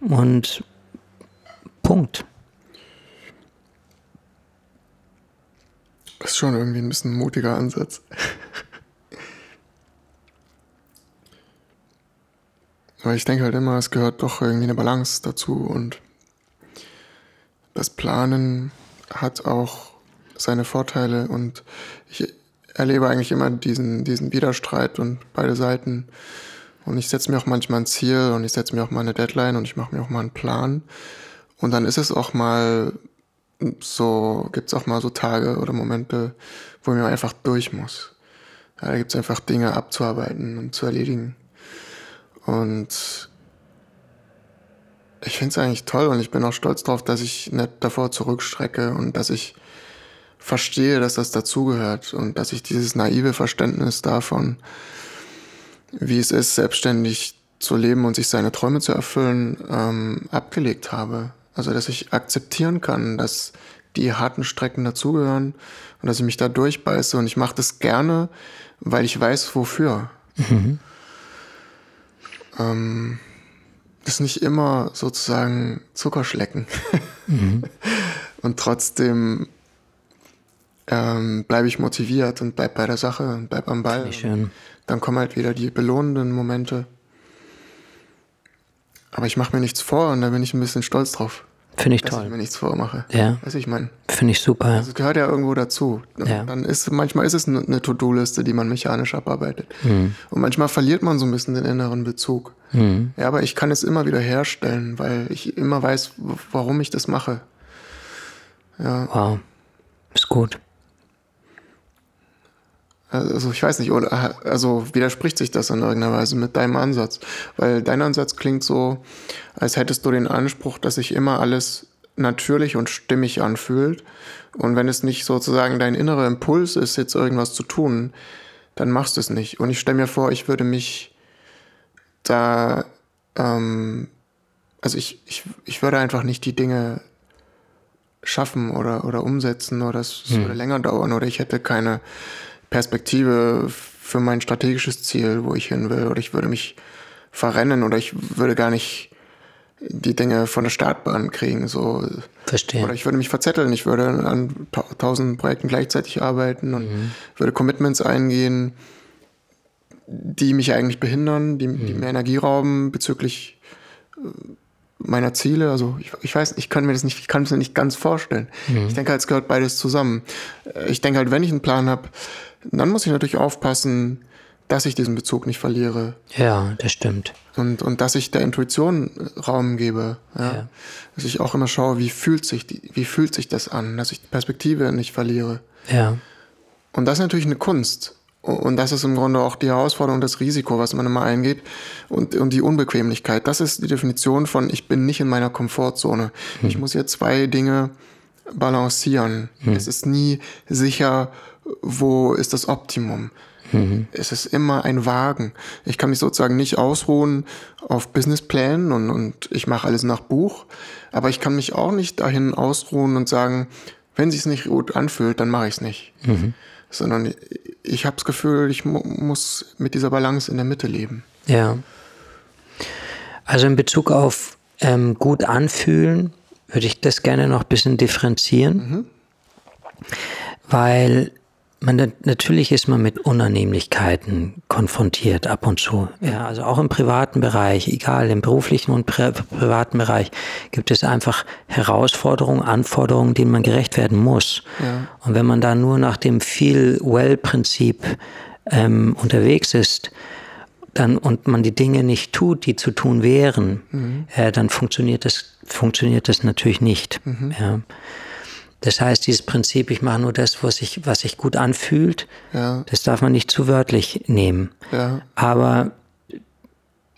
Und Punkt. Das ist schon irgendwie ein bisschen ein mutiger Ansatz. Aber ich denke halt immer, es gehört doch irgendwie eine Balance dazu und das Planen hat auch seine Vorteile und ich erlebe eigentlich immer diesen, diesen Widerstreit und beide Seiten. Und ich setze mir auch manchmal ein Ziel und ich setze mir auch mal eine Deadline und ich mache mir auch mal einen Plan. Und dann ist es auch mal so, gibt es auch mal so Tage oder Momente, wo ich mir einfach durch muss. Ja, da gibt es einfach Dinge abzuarbeiten und zu erledigen. Und ich finde es eigentlich toll und ich bin auch stolz darauf, dass ich nicht davor zurückstrecke und dass ich verstehe, dass das dazugehört und dass ich dieses naive Verständnis davon, wie es ist, selbstständig zu leben und sich seine Träume zu erfüllen, ähm, abgelegt habe. Also dass ich akzeptieren kann, dass die harten Strecken dazugehören und dass ich mich da durchbeiße und ich mache das gerne, weil ich weiß, wofür. Mhm. Ähm, das ist nicht immer sozusagen Zuckerschlecken. Mhm. und trotzdem ähm, bleibe ich motiviert und bleib bei der Sache und bleib am Ball. Dann kommen halt wieder die belohnenden Momente. Aber ich mache mir nichts vor und da bin ich ein bisschen stolz drauf. Finde ich dass toll. Dass ich mir nichts vormache. Ja. Weiß ich meine. Finde ich super. Das gehört ja irgendwo dazu. Ja. Dann ist, manchmal ist es eine To-Do-Liste, die man mechanisch abarbeitet. Mhm. Und manchmal verliert man so ein bisschen den inneren Bezug. Mhm. Ja, aber ich kann es immer wieder herstellen, weil ich immer weiß, warum ich das mache. Ja. Wow. Ist gut. Also ich weiß nicht, oder also widerspricht sich das in irgendeiner Weise mit deinem Ansatz? Weil dein Ansatz klingt so, als hättest du den Anspruch, dass sich immer alles natürlich und stimmig anfühlt. Und wenn es nicht sozusagen dein innerer Impuls ist, jetzt irgendwas zu tun, dann machst du es nicht. Und ich stelle mir vor, ich würde mich da, ähm, also ich, ich, ich würde einfach nicht die Dinge schaffen oder, oder umsetzen oder es hm. würde länger dauern oder ich hätte keine Perspektive für mein strategisches Ziel, wo ich hin will, oder ich würde mich verrennen oder ich würde gar nicht die Dinge von der Startbahn kriegen. So. Verstehe. Oder ich würde mich verzetteln, ich würde an tausend Projekten gleichzeitig arbeiten und mhm. würde Commitments eingehen, die mich eigentlich behindern, die, mhm. die mir Energie rauben bezüglich äh, meiner Ziele. Also ich, ich weiß, ich kann mir das nicht, ich kann es mir nicht ganz vorstellen. Mhm. Ich denke halt, es gehört beides zusammen. Äh, ich denke halt, wenn ich einen Plan habe, dann muss ich natürlich aufpassen, dass ich diesen Bezug nicht verliere. Ja, das stimmt. Und, und dass ich der Intuition Raum gebe. Ja? ja. Dass ich auch immer schaue, wie fühlt sich die, wie fühlt sich das an, dass ich die Perspektive nicht verliere. Ja. Und das ist natürlich eine Kunst. Und das ist im Grunde auch die Herausforderung, das Risiko, was man immer eingeht und, und die Unbequemlichkeit. Das ist die Definition von, ich bin nicht in meiner Komfortzone. Hm. Ich muss hier zwei Dinge balancieren. Hm. Es ist nie sicher wo ist das Optimum? Mhm. Es ist immer ein Wagen. Ich kann mich sozusagen nicht ausruhen auf Businessplänen und, und ich mache alles nach Buch, aber ich kann mich auch nicht dahin ausruhen und sagen, wenn sich es nicht gut anfühlt, dann mache ich es nicht. Mhm. Sondern ich habe das Gefühl, ich mu muss mit dieser Balance in der Mitte leben. Ja. Also in Bezug auf ähm, gut anfühlen, würde ich das gerne noch ein bisschen differenzieren, mhm. weil man, natürlich ist man mit Unannehmlichkeiten konfrontiert ab und zu. Ja, also auch im privaten Bereich, egal, im beruflichen und pri privaten Bereich gibt es einfach Herausforderungen, Anforderungen, denen man gerecht werden muss. Ja. Und wenn man da nur nach dem Feel-Well-Prinzip ähm, unterwegs ist, dann, und man die Dinge nicht tut, die zu tun wären, mhm. äh, dann funktioniert das, funktioniert das natürlich nicht. Mhm. Ja. Das heißt, dieses Prinzip, ich mache nur das, was sich, was sich gut anfühlt, ja. das darf man nicht zu wörtlich nehmen. Ja. Aber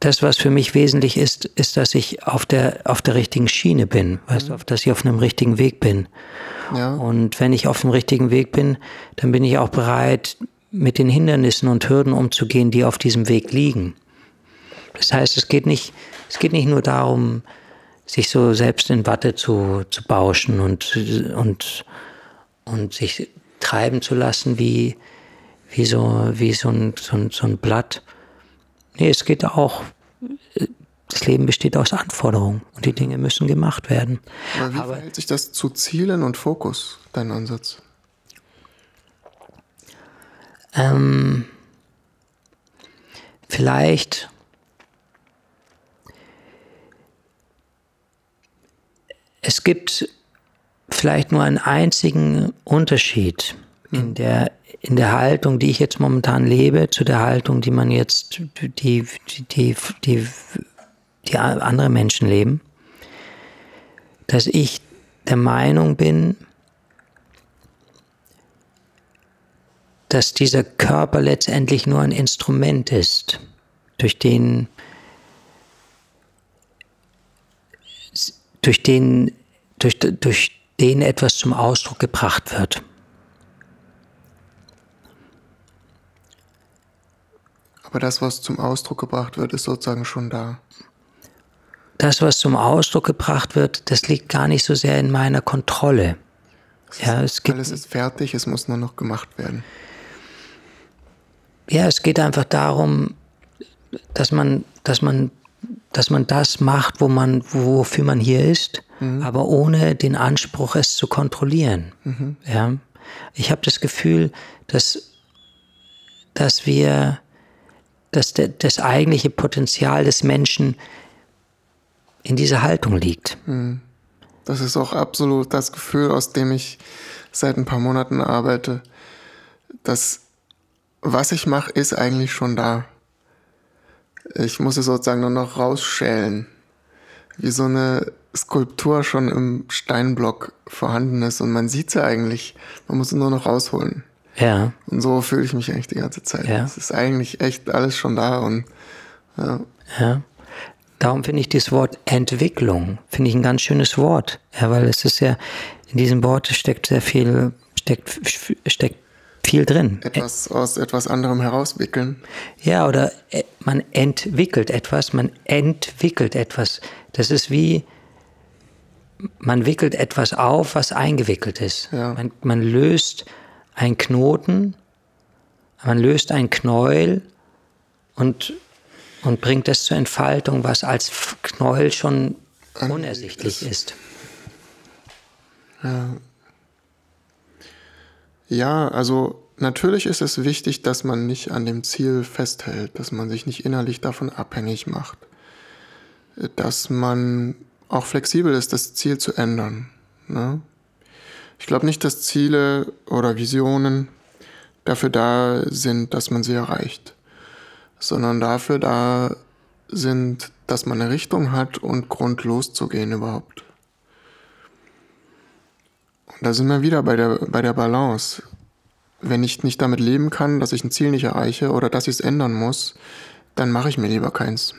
das, was für mich wesentlich ist, ist, dass ich auf der, auf der richtigen Schiene bin, weißt mhm. du, dass ich auf einem richtigen Weg bin. Ja. Und wenn ich auf dem richtigen Weg bin, dann bin ich auch bereit, mit den Hindernissen und Hürden umzugehen, die auf diesem Weg liegen. Das heißt, es geht nicht, es geht nicht nur darum, sich so selbst in Watte zu, zu bauschen und, und, und sich treiben zu lassen wie, wie, so, wie so, ein, so, ein, so ein Blatt. Nee, es geht auch, das Leben besteht aus Anforderungen und die Dinge müssen gemacht werden. Aber wie Aber, verhält sich das zu Zielen und Fokus, dein Ansatz? Ähm, vielleicht Es gibt vielleicht nur einen einzigen Unterschied in hm. der, in der Haltung, die ich jetzt momentan lebe, zu der Haltung, die man jetzt, die, die, die, die, die andere Menschen leben. Dass ich der Meinung bin, dass dieser Körper letztendlich nur ein Instrument ist, durch den durch den, durch, durch den etwas zum Ausdruck gebracht wird. Aber das, was zum Ausdruck gebracht wird, ist sozusagen schon da. Das, was zum Ausdruck gebracht wird, das liegt gar nicht so sehr in meiner Kontrolle. Es ja, es gibt, alles ist fertig, es muss nur noch gemacht werden. Ja, es geht einfach darum, dass man, dass man dass man das macht, wo man, wofür man hier ist, mhm. aber ohne den Anspruch, es zu kontrollieren. Mhm. Ja. Ich habe das Gefühl, dass, dass wir, dass de, das eigentliche Potenzial des Menschen in dieser Haltung liegt. Mhm. Das ist auch absolut das Gefühl, aus dem ich seit ein paar Monaten arbeite. dass was ich mache, ist eigentlich schon da. Ich muss es sozusagen nur noch rausschälen. Wie so eine Skulptur schon im Steinblock vorhanden ist und man sieht sie eigentlich. Man muss sie nur noch rausholen. Ja. Und so fühle ich mich eigentlich die ganze Zeit. Ja. Es ist eigentlich echt alles schon da und ja. ja. Darum finde ich das Wort Entwicklung, finde ich ein ganz schönes Wort. Ja, weil es ist ja, in diesem Wort steckt sehr viel, steckt, steckt viel drin. Etwas aus etwas anderem herauswickeln. Ja, oder äh, man entwickelt etwas, man entwickelt etwas. Das ist wie, man wickelt etwas auf, was eingewickelt ist. Ja. Man, man löst einen Knoten, man löst ein Knäuel und, und bringt es zur Entfaltung, was als Knäuel schon unersichtlich ist. Ja, ja, also natürlich ist es wichtig, dass man nicht an dem Ziel festhält, dass man sich nicht innerlich davon abhängig macht, dass man auch flexibel ist, das Ziel zu ändern. Ne? Ich glaube nicht, dass Ziele oder Visionen dafür da sind, dass man sie erreicht, sondern dafür da sind, dass man eine Richtung hat und Grund loszugehen überhaupt da sind wir wieder bei der, bei der Balance. Wenn ich nicht damit leben kann, dass ich ein Ziel nicht erreiche oder dass ich es ändern muss, dann mache ich mir lieber keins.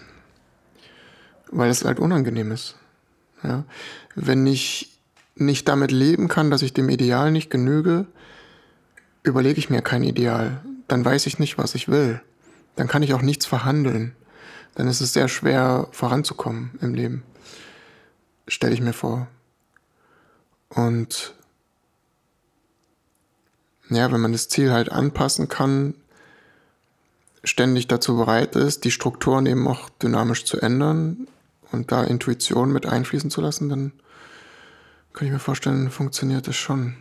Weil es halt unangenehm ist. Ja? Wenn ich nicht damit leben kann, dass ich dem Ideal nicht genüge, überlege ich mir kein Ideal. Dann weiß ich nicht, was ich will. Dann kann ich auch nichts verhandeln. Dann ist es sehr schwer voranzukommen im Leben. Stelle ich mir vor. Und ja, wenn man das Ziel halt anpassen kann, ständig dazu bereit ist, die Strukturen eben auch dynamisch zu ändern und da Intuition mit einfließen zu lassen, dann kann ich mir vorstellen, funktioniert das schon.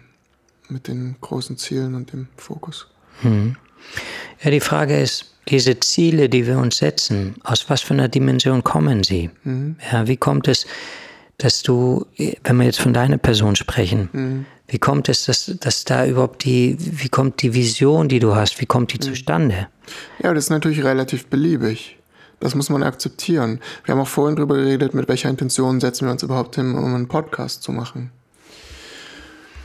mit den großen Zielen und dem Fokus. Hm. Ja, die Frage ist, diese Ziele, die wir uns setzen, aus was für einer Dimension kommen sie? Mhm. Ja, wie kommt es, dass du, wenn wir jetzt von deiner Person sprechen, mhm. wie kommt es, dass, dass da überhaupt die, wie kommt die Vision, die du hast, wie kommt die mhm. zustande? Ja, das ist natürlich relativ beliebig. Das muss man akzeptieren. Wir haben auch vorhin darüber geredet, mit welcher Intention setzen wir uns überhaupt hin, um einen Podcast zu machen.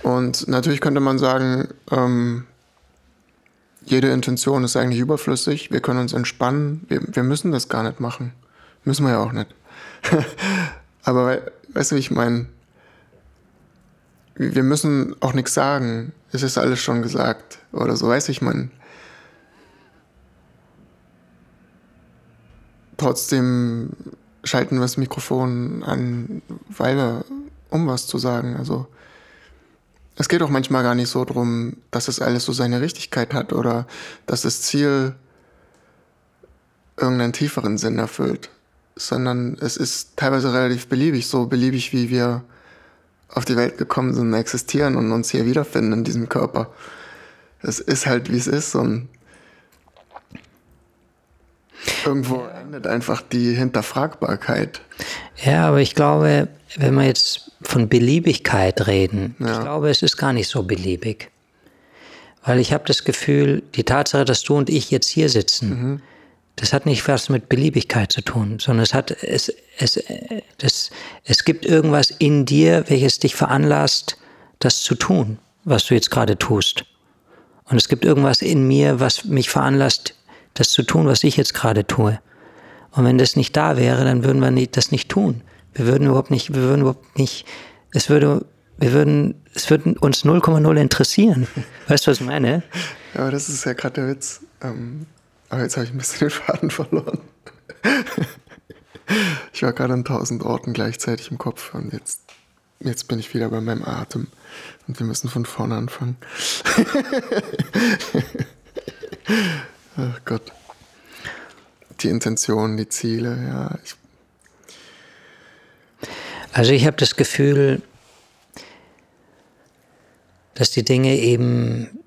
Und natürlich könnte man sagen, ähm, jede Intention ist eigentlich überflüssig. Wir können uns entspannen. Wir, wir müssen das gar nicht machen. Müssen wir ja auch nicht. Aber weißt du, wie ich meine? Wir müssen auch nichts sagen. Es ist alles schon gesagt. Oder so, weiß ich meine. Trotzdem schalten wir das Mikrofon an, weil wir, um was zu sagen. Also, es geht auch manchmal gar nicht so drum, dass es alles so seine Richtigkeit hat oder dass das Ziel irgendeinen tieferen Sinn erfüllt, sondern es ist teilweise relativ beliebig, so beliebig wie wir auf die Welt gekommen sind, existieren und uns hier wiederfinden in diesem Körper. Es ist halt wie es ist und irgendwo endet einfach die Hinterfragbarkeit. Ja, aber ich glaube, wenn wir jetzt von Beliebigkeit reden, ja. ich glaube, es ist gar nicht so beliebig. Weil ich habe das Gefühl, die Tatsache, dass du und ich jetzt hier sitzen, mhm. Das hat nicht was mit Beliebigkeit zu tun, sondern es hat, es, es, das, es gibt irgendwas in dir, welches dich veranlasst, das zu tun, was du jetzt gerade tust. Und es gibt irgendwas in mir, was mich veranlasst, das zu tun, was ich jetzt gerade tue. Und wenn das nicht da wäre, dann würden wir das nicht tun. Wir würden überhaupt nicht, wir würden überhaupt nicht, es würde, wir würden, es würden uns 0,0 interessieren. Weißt du, was ich meine? Ja, aber das ist ja gerade der Witz. Ähm, aber jetzt habe ich ein bisschen den Faden verloren. ich war gerade an tausend Orten gleichzeitig im Kopf und jetzt, jetzt bin ich wieder bei meinem Atem. Und wir müssen von vorne anfangen. Ach Gott. Die Intention, die Ziele, ja. Ich also ich habe das Gefühl, dass die Dinge eben,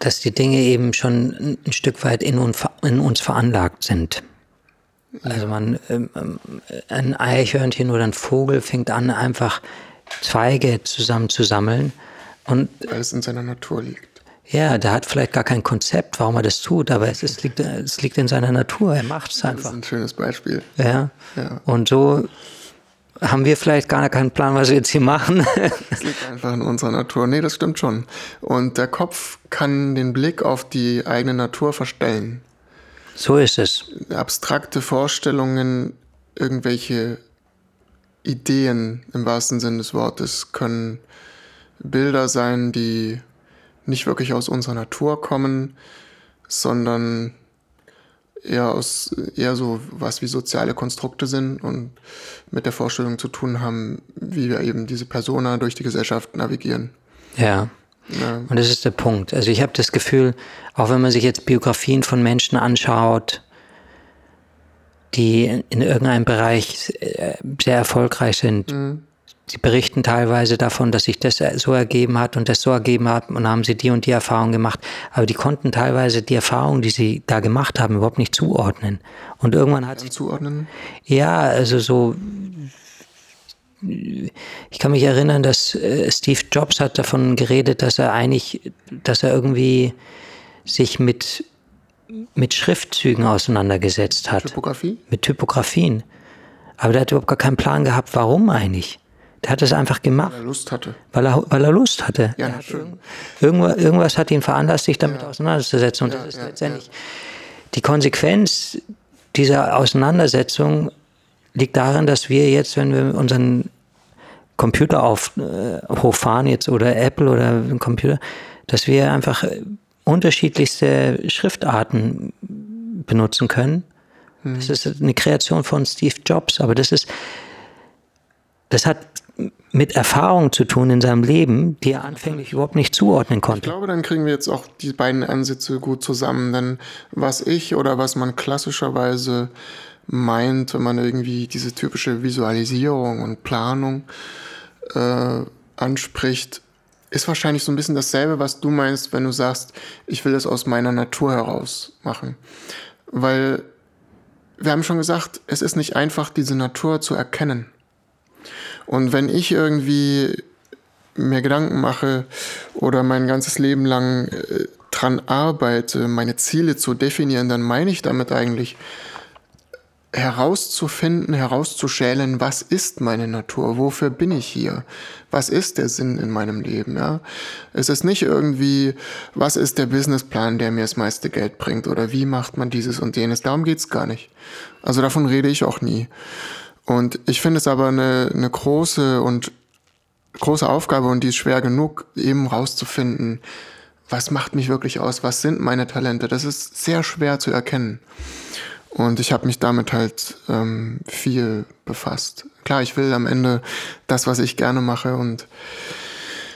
dass die Dinge eben schon ein Stück weit in uns, veranlagt sind. Also man, ähm, ein Eichhörnchen oder ein Vogel fängt an, einfach Zweige zusammen zu sammeln. Und Weil es in seiner Natur liegt. Ja, der hat vielleicht gar kein Konzept, warum er das tut, aber es, ist, liegt, es liegt in seiner Natur, er macht es einfach. Das ist ein schönes Beispiel. Ja. ja. Und so haben wir vielleicht gar keinen Plan, was wir jetzt hier machen. Es liegt einfach in unserer Natur. Nee, das stimmt schon. Und der Kopf kann den Blick auf die eigene Natur verstellen. So ist es. Abstrakte Vorstellungen, irgendwelche Ideen im wahrsten Sinne des Wortes können Bilder sein, die nicht wirklich aus unserer Natur kommen, sondern eher aus eher so was wie soziale Konstrukte sind und mit der Vorstellung zu tun haben, wie wir eben diese Persona durch die Gesellschaft navigieren. Ja. ja. Und das ist der Punkt. Also ich habe das Gefühl, auch wenn man sich jetzt Biografien von Menschen anschaut, die in irgendeinem Bereich äh, sehr erfolgreich sind, mhm. Sie berichten teilweise davon, dass sich das so ergeben hat und das so ergeben hat und haben sie die und die Erfahrung gemacht. Aber die konnten teilweise die Erfahrung, die sie da gemacht haben, überhaupt nicht zuordnen. Und irgendwann hat sich zuordnen. Ja, also so. Ich kann mich erinnern, dass äh, Steve Jobs hat davon geredet, dass er eigentlich, dass er irgendwie sich mit mit Schriftzügen auseinandergesetzt hat. Typografie? Mit Typografien. Aber der hat überhaupt gar keinen Plan gehabt, warum eigentlich. Der hat es einfach gemacht. Weil er Lust hatte. Weil er, weil er Lust hatte. Ja, schön. Irgendwas, irgendwas hat ihn veranlasst, sich damit ja. auseinanderzusetzen. Und ja, das ist letztendlich die Konsequenz dieser Auseinandersetzung liegt darin, dass wir jetzt, wenn wir unseren Computer auf, äh, hochfahren jetzt oder Apple oder einen Computer, dass wir einfach unterschiedlichste Schriftarten benutzen können. Hm. Das ist eine Kreation von Steve Jobs, aber das ist, das hat mit Erfahrungen zu tun in seinem Leben, die er anfänglich überhaupt nicht zuordnen konnte. Ich glaube, dann kriegen wir jetzt auch die beiden Ansätze gut zusammen. Denn was ich oder was man klassischerweise meint, wenn man irgendwie diese typische Visualisierung und Planung äh, anspricht, ist wahrscheinlich so ein bisschen dasselbe, was du meinst, wenn du sagst, ich will es aus meiner Natur heraus machen. Weil wir haben schon gesagt, es ist nicht einfach, diese Natur zu erkennen. Und wenn ich irgendwie mir Gedanken mache oder mein ganzes Leben lang äh, dran arbeite, meine Ziele zu definieren, dann meine ich damit eigentlich, herauszufinden, herauszuschälen, was ist meine Natur, wofür bin ich hier, was ist der Sinn in meinem Leben. Ja? Es ist nicht irgendwie, was ist der Businessplan, der mir das meiste Geld bringt oder wie macht man dieses und jenes. Darum geht's gar nicht. Also davon rede ich auch nie. Und ich finde es aber eine, eine große und große Aufgabe und die ist schwer genug, eben rauszufinden, was macht mich wirklich aus, was sind meine Talente. Das ist sehr schwer zu erkennen. Und ich habe mich damit halt ähm, viel befasst. Klar, ich will am Ende das, was ich gerne mache und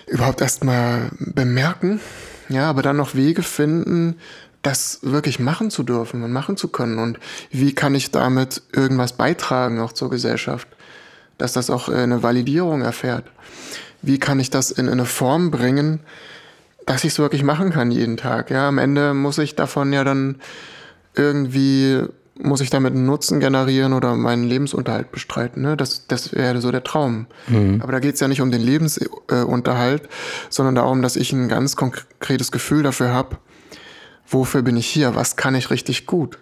überhaupt erstmal bemerken, ja, aber dann noch Wege finden, das wirklich machen zu dürfen und machen zu können. Und wie kann ich damit irgendwas beitragen, auch zur Gesellschaft, dass das auch äh, eine Validierung erfährt? Wie kann ich das in eine Form bringen, dass ich es wirklich machen kann jeden Tag? Ja, am Ende muss ich davon ja dann irgendwie muss ich damit einen Nutzen generieren oder meinen Lebensunterhalt bestreiten. Ne? Das, das wäre so der Traum. Mhm. Aber da geht es ja nicht um den Lebensunterhalt, sondern darum, dass ich ein ganz konkretes Gefühl dafür habe, wofür bin ich hier, was kann ich richtig gut.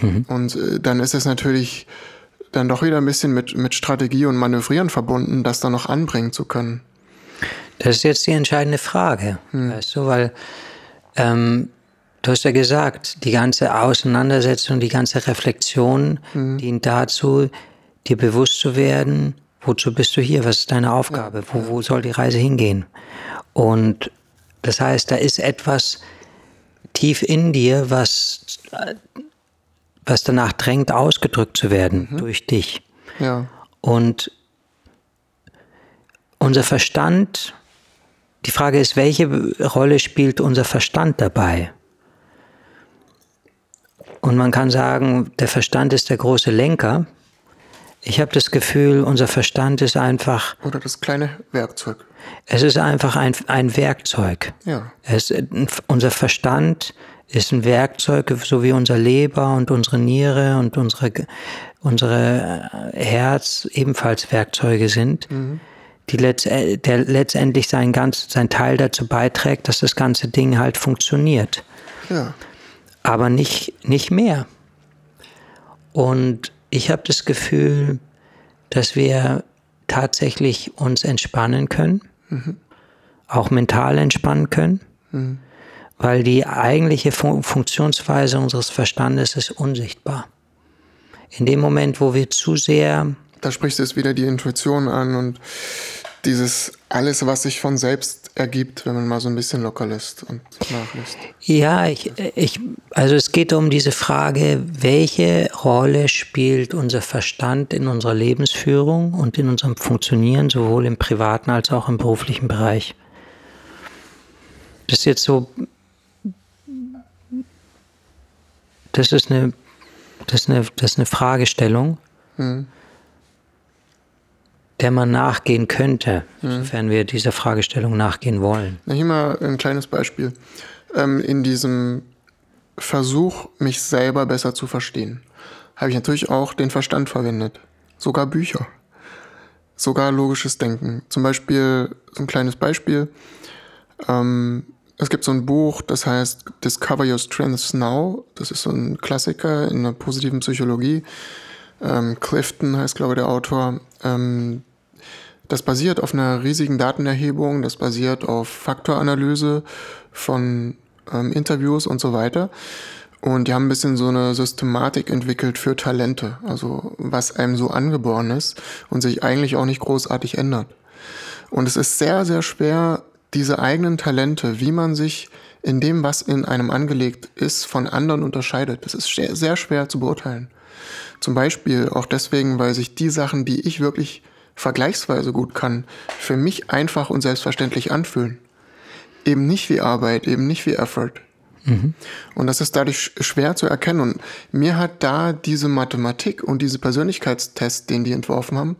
Mhm. Und äh, dann ist es natürlich dann doch wieder ein bisschen mit, mit Strategie und Manövrieren verbunden, das dann noch anbringen zu können. Das ist jetzt die entscheidende Frage, hm. weißt du, weil ähm, Du hast ja gesagt, die ganze Auseinandersetzung, die ganze Reflexion mhm. dient dazu, dir bewusst zu werden, wozu bist du hier, was ist deine Aufgabe, ja. wo, wo soll die Reise hingehen. Und das heißt, da ist etwas tief in dir, was, was danach drängt, ausgedrückt zu werden mhm. durch dich. Ja. Und unser Verstand, die Frage ist, welche Rolle spielt unser Verstand dabei? Und man kann sagen, der Verstand ist der große Lenker. Ich habe das Gefühl, unser Verstand ist einfach. Oder das kleine Werkzeug. Es ist einfach ein, ein Werkzeug. Ja. Es, unser Verstand ist ein Werkzeug, so wie unser Leber und unsere Niere und unsere, unsere äh, Herz ebenfalls Werkzeuge sind, mhm. die letzt, der letztendlich sein, ganz, sein Teil dazu beiträgt, dass das ganze Ding halt funktioniert. Ja aber nicht, nicht mehr. Und ich habe das Gefühl, dass wir tatsächlich uns entspannen können, mhm. auch mental entspannen können, mhm. weil die eigentliche Funktionsweise unseres Verstandes ist unsichtbar. In dem Moment, wo wir zu sehr... Da sprichst du jetzt wieder die Intuition an und dieses alles, was sich von selbst ergibt, wenn man mal so ein bisschen locker lässt und nachlässt. Ja, ich, ich, also es geht um diese Frage, welche Rolle spielt unser Verstand in unserer Lebensführung und in unserem Funktionieren, sowohl im privaten als auch im beruflichen Bereich. Das ist jetzt so, das ist eine, das ist eine, das ist eine Fragestellung. Hm der man nachgehen könnte, mhm. sofern wir dieser Fragestellung nachgehen wollen. Na, hier mal ein kleines Beispiel. Ähm, in diesem Versuch, mich selber besser zu verstehen, habe ich natürlich auch den Verstand verwendet. Sogar Bücher. Sogar logisches Denken. Zum Beispiel, so ein kleines Beispiel. Ähm, es gibt so ein Buch, das heißt Discover Your Strengths Now. Das ist so ein Klassiker in der positiven Psychologie. Ähm, Clifton heißt, glaube ich, der Autor. Ähm, das basiert auf einer riesigen Datenerhebung, das basiert auf Faktoranalyse von ähm, Interviews und so weiter. Und die haben ein bisschen so eine Systematik entwickelt für Talente, also was einem so angeboren ist und sich eigentlich auch nicht großartig ändert. Und es ist sehr, sehr schwer, diese eigenen Talente, wie man sich in dem, was in einem angelegt ist, von anderen unterscheidet. Das ist sehr schwer zu beurteilen. Zum Beispiel auch deswegen, weil sich die Sachen, die ich wirklich vergleichsweise gut kann, für mich einfach und selbstverständlich anfühlen. Eben nicht wie Arbeit, eben nicht wie Effort. Mhm. Und das ist dadurch schwer zu erkennen. Und mir hat da diese Mathematik und diese Persönlichkeitstest, den die entworfen haben,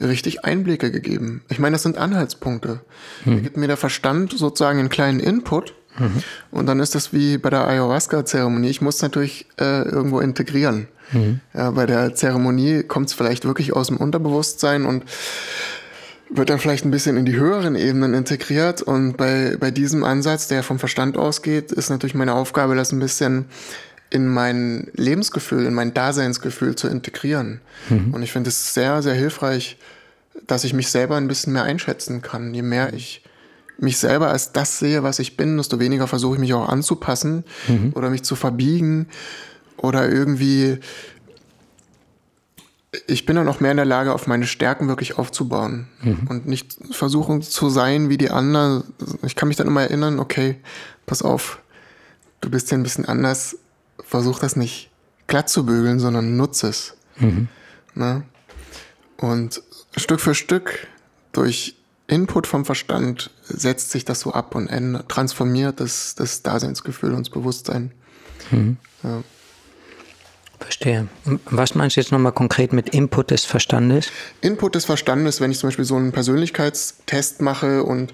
richtig Einblicke gegeben. Ich meine, das sind Anhaltspunkte. Mhm. Da gibt mir der Verstand sozusagen einen kleinen Input mhm. und dann ist das wie bei der Ayahuasca-Zeremonie. Ich muss natürlich äh, irgendwo integrieren. Mhm. Ja, bei der Zeremonie kommt es vielleicht wirklich aus dem Unterbewusstsein und wird dann vielleicht ein bisschen in die höheren Ebenen integriert. Und bei, bei diesem Ansatz, der vom Verstand ausgeht, ist natürlich meine Aufgabe, das ein bisschen in mein Lebensgefühl, in mein Daseinsgefühl zu integrieren. Mhm. Und ich finde es sehr, sehr hilfreich, dass ich mich selber ein bisschen mehr einschätzen kann. Je mehr ich mich selber als das sehe, was ich bin, desto weniger versuche ich mich auch anzupassen mhm. oder mich zu verbiegen oder irgendwie. Ich bin dann auch mehr in der Lage, auf meine Stärken wirklich aufzubauen mhm. und nicht versuchen zu sein wie die anderen. Ich kann mich dann immer erinnern, okay, pass auf, du bist ja ein bisschen anders versuch das nicht glatt zu bügeln, sondern nutze es. Mhm. Ne? Und Stück für Stück durch Input vom Verstand setzt sich das so ab und ändert, transformiert das, das Daseinsgefühl und das Bewusstsein. Mhm. Ja. Verstehe. Was meinst du jetzt nochmal konkret mit Input des Verstandes? Input des Verstandes, wenn ich zum Beispiel so einen Persönlichkeitstest mache und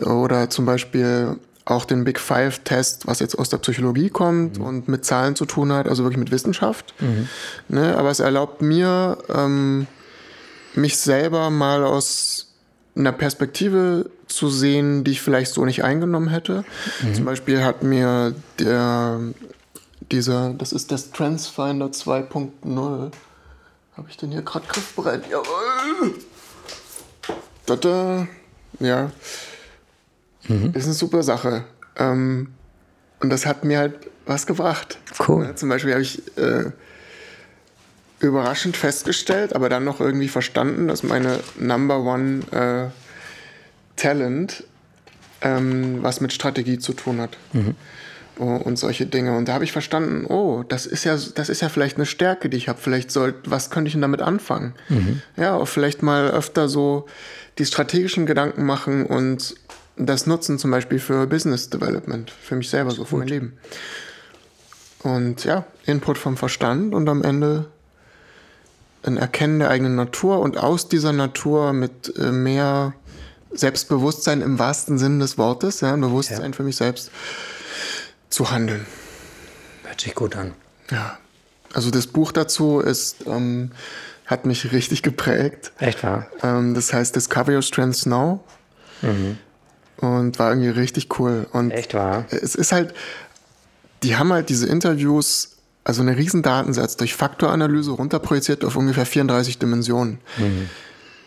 oder zum Beispiel auch den Big Five-Test, was jetzt aus der Psychologie kommt mhm. und mit Zahlen zu tun hat, also wirklich mit Wissenschaft. Mhm. Ne, aber es erlaubt mir, ähm, mich selber mal aus einer Perspektive zu sehen, die ich vielleicht so nicht eingenommen hätte. Mhm. Zum Beispiel hat mir der, dieser, das ist das Transfinder 2.0. Habe ich den hier gerade griffbereit? Jawohl! Da, ja. Mhm. Ist eine super Sache. Ähm, und das hat mir halt was gebracht. Cool. Ja, zum Beispiel habe ich äh, überraschend festgestellt, aber dann noch irgendwie verstanden, dass meine Number One äh, Talent ähm, was mit Strategie zu tun hat. Mhm. Und solche Dinge. Und da habe ich verstanden, oh, das ist ja, das ist ja vielleicht eine Stärke, die ich habe. Vielleicht soll, was könnte ich denn damit anfangen? Mhm. Ja, vielleicht mal öfter so die strategischen Gedanken machen und das nutzen zum Beispiel für Business Development, für mich selber, so für mein Leben. Und ja, Input vom Verstand und am Ende ein Erkennen der eigenen Natur und aus dieser Natur mit äh, mehr Selbstbewusstsein im wahrsten Sinne des Wortes, ja, ein Bewusstsein ja. für mich selbst zu handeln. Hört sich gut an. Ja. Also das Buch dazu ist, ähm, hat mich richtig geprägt. Echt wahr? Ähm, das heißt Discover Your Strengths Now. Mhm und war irgendwie richtig cool. Und Echt wahr? Es ist halt, die haben halt diese Interviews, also einen riesen Datensatz durch Faktoranalyse runterprojiziert auf ungefähr 34 Dimensionen. Mhm.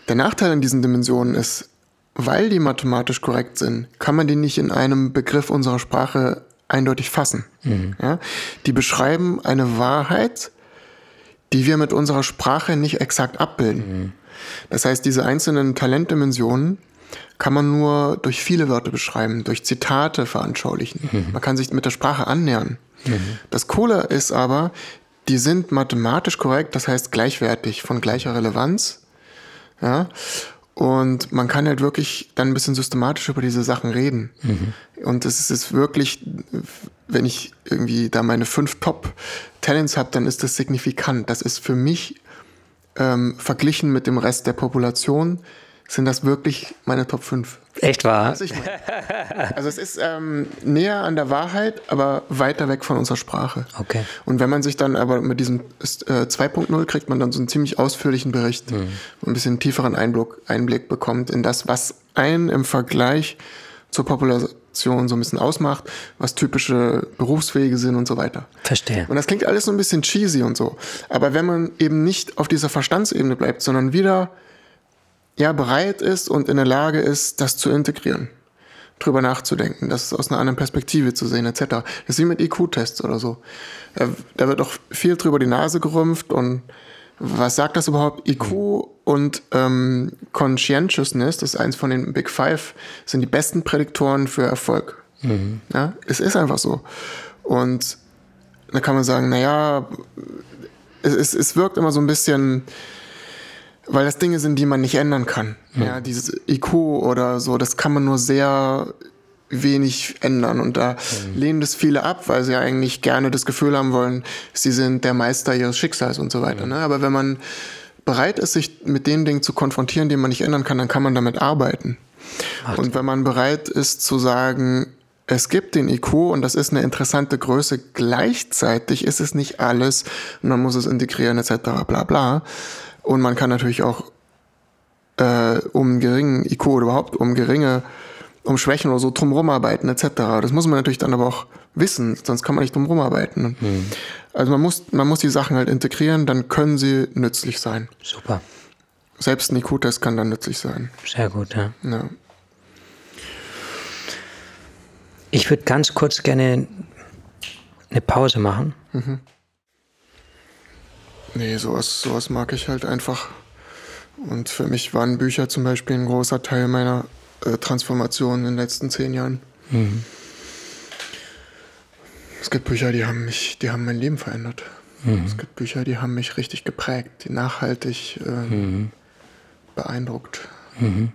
Der Nachteil an diesen Dimensionen ist, weil die mathematisch korrekt sind, kann man die nicht in einem Begriff unserer Sprache eindeutig fassen. Mhm. Ja? Die beschreiben eine Wahrheit, die wir mit unserer Sprache nicht exakt abbilden. Mhm. Das heißt, diese einzelnen Talentdimensionen kann man nur durch viele Wörter beschreiben, durch Zitate veranschaulichen. Mhm. Man kann sich mit der Sprache annähern. Das Coole ist aber, die sind mathematisch korrekt, das heißt gleichwertig, von gleicher Relevanz. Ja. Und man kann halt wirklich dann ein bisschen systematisch über diese Sachen reden. Mhm. Und es ist wirklich, wenn ich irgendwie da meine fünf Top-Talents habe, dann ist das signifikant. Das ist für mich ähm, verglichen mit dem Rest der Population sind das wirklich meine Top 5. Echt wahr? Also, also es ist ähm, näher an der Wahrheit, aber weiter weg von unserer Sprache. Okay. Und wenn man sich dann aber mit diesem äh, 2.0 kriegt man dann so einen ziemlich ausführlichen Bericht, mhm. ein bisschen tieferen Einblick, Einblick bekommt in das, was einen im Vergleich zur Population so ein bisschen ausmacht, was typische Berufswege sind und so weiter. Verstehe. Und das klingt alles so ein bisschen cheesy und so. Aber wenn man eben nicht auf dieser Verstandsebene bleibt, sondern wieder ja bereit ist und in der Lage ist, das zu integrieren, drüber nachzudenken, das aus einer anderen Perspektive zu sehen, etc. Das ist wie mit IQ-Tests oder so. Da wird auch viel drüber die Nase gerümpft und was sagt das überhaupt? IQ und ähm, Conscientiousness, das ist eins von den Big Five, sind die besten Prädiktoren für Erfolg. Mhm. Ja, es ist einfach so. Und da kann man sagen, naja, es, es, es wirkt immer so ein bisschen weil das Dinge sind, die man nicht ändern kann. Mhm. Ja, dieses IQ oder so, das kann man nur sehr wenig ändern und da mhm. lehnen das viele ab, weil sie eigentlich gerne das Gefühl haben wollen, sie sind der Meister ihres Schicksals und so weiter. Ne? Aber wenn man bereit ist, sich mit den Dingen zu konfrontieren, die man nicht ändern kann, dann kann man damit arbeiten. Ach. Und wenn man bereit ist zu sagen, es gibt den IQ und das ist eine interessante Größe, gleichzeitig ist es nicht alles und man muss es integrieren etc. bla bla. Und man kann natürlich auch äh, um geringen IQ oder überhaupt um geringe, um Schwächen oder so drumherum arbeiten etc. Das muss man natürlich dann aber auch wissen, sonst kann man nicht drumherum arbeiten. Mhm. Also man muss, man muss die Sachen halt integrieren, dann können sie nützlich sein. Super. Selbst ein IQ-Test kann dann nützlich sein. Sehr gut, ja. ja. Ich würde ganz kurz gerne eine Pause machen. Mhm. Nee, sowas, sowas mag ich halt einfach. Und für mich waren Bücher zum Beispiel ein großer Teil meiner äh, Transformation in den letzten zehn Jahren. Mhm. Es gibt Bücher, die haben mich, die haben mein Leben verändert. Mhm. Es gibt Bücher, die haben mich richtig geprägt, die nachhaltig äh, mhm. beeindruckt. Mhm.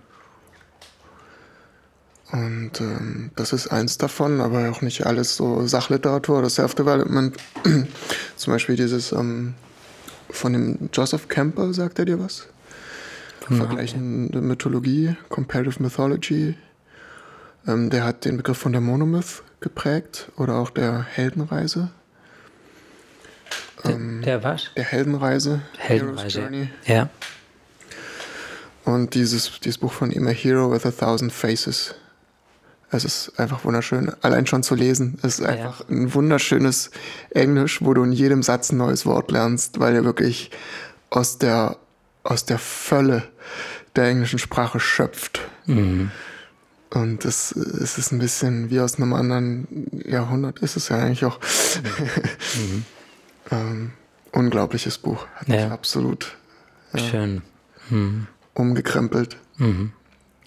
Und ähm, das ist eins davon, aber auch nicht alles so Sachliteratur oder Self-Development. Zum Beispiel dieses ähm, von dem Joseph Campbell, sagt er dir was? Vergleichende Mythologie, Comparative Mythology. Ähm, der hat den Begriff von der Monomyth geprägt oder auch der Heldenreise. Der, ähm, der was? Der Heldenreise. Heldenreise. Ja. Und dieses, dieses Buch von ihm, A Hero with a Thousand Faces. Es ist einfach wunderschön, allein schon zu lesen. Es ist einfach ja. ein wunderschönes Englisch, wo du in jedem Satz ein neues Wort lernst, weil er wirklich aus der, aus der Fülle der englischen Sprache schöpft. Mhm. Und es, es ist ein bisschen wie aus einem anderen Jahrhundert, ist es ja eigentlich auch. Mhm. ähm, unglaubliches Buch. Hat ja. mich absolut ja, Schön. Mhm. umgekrempelt. Mhm.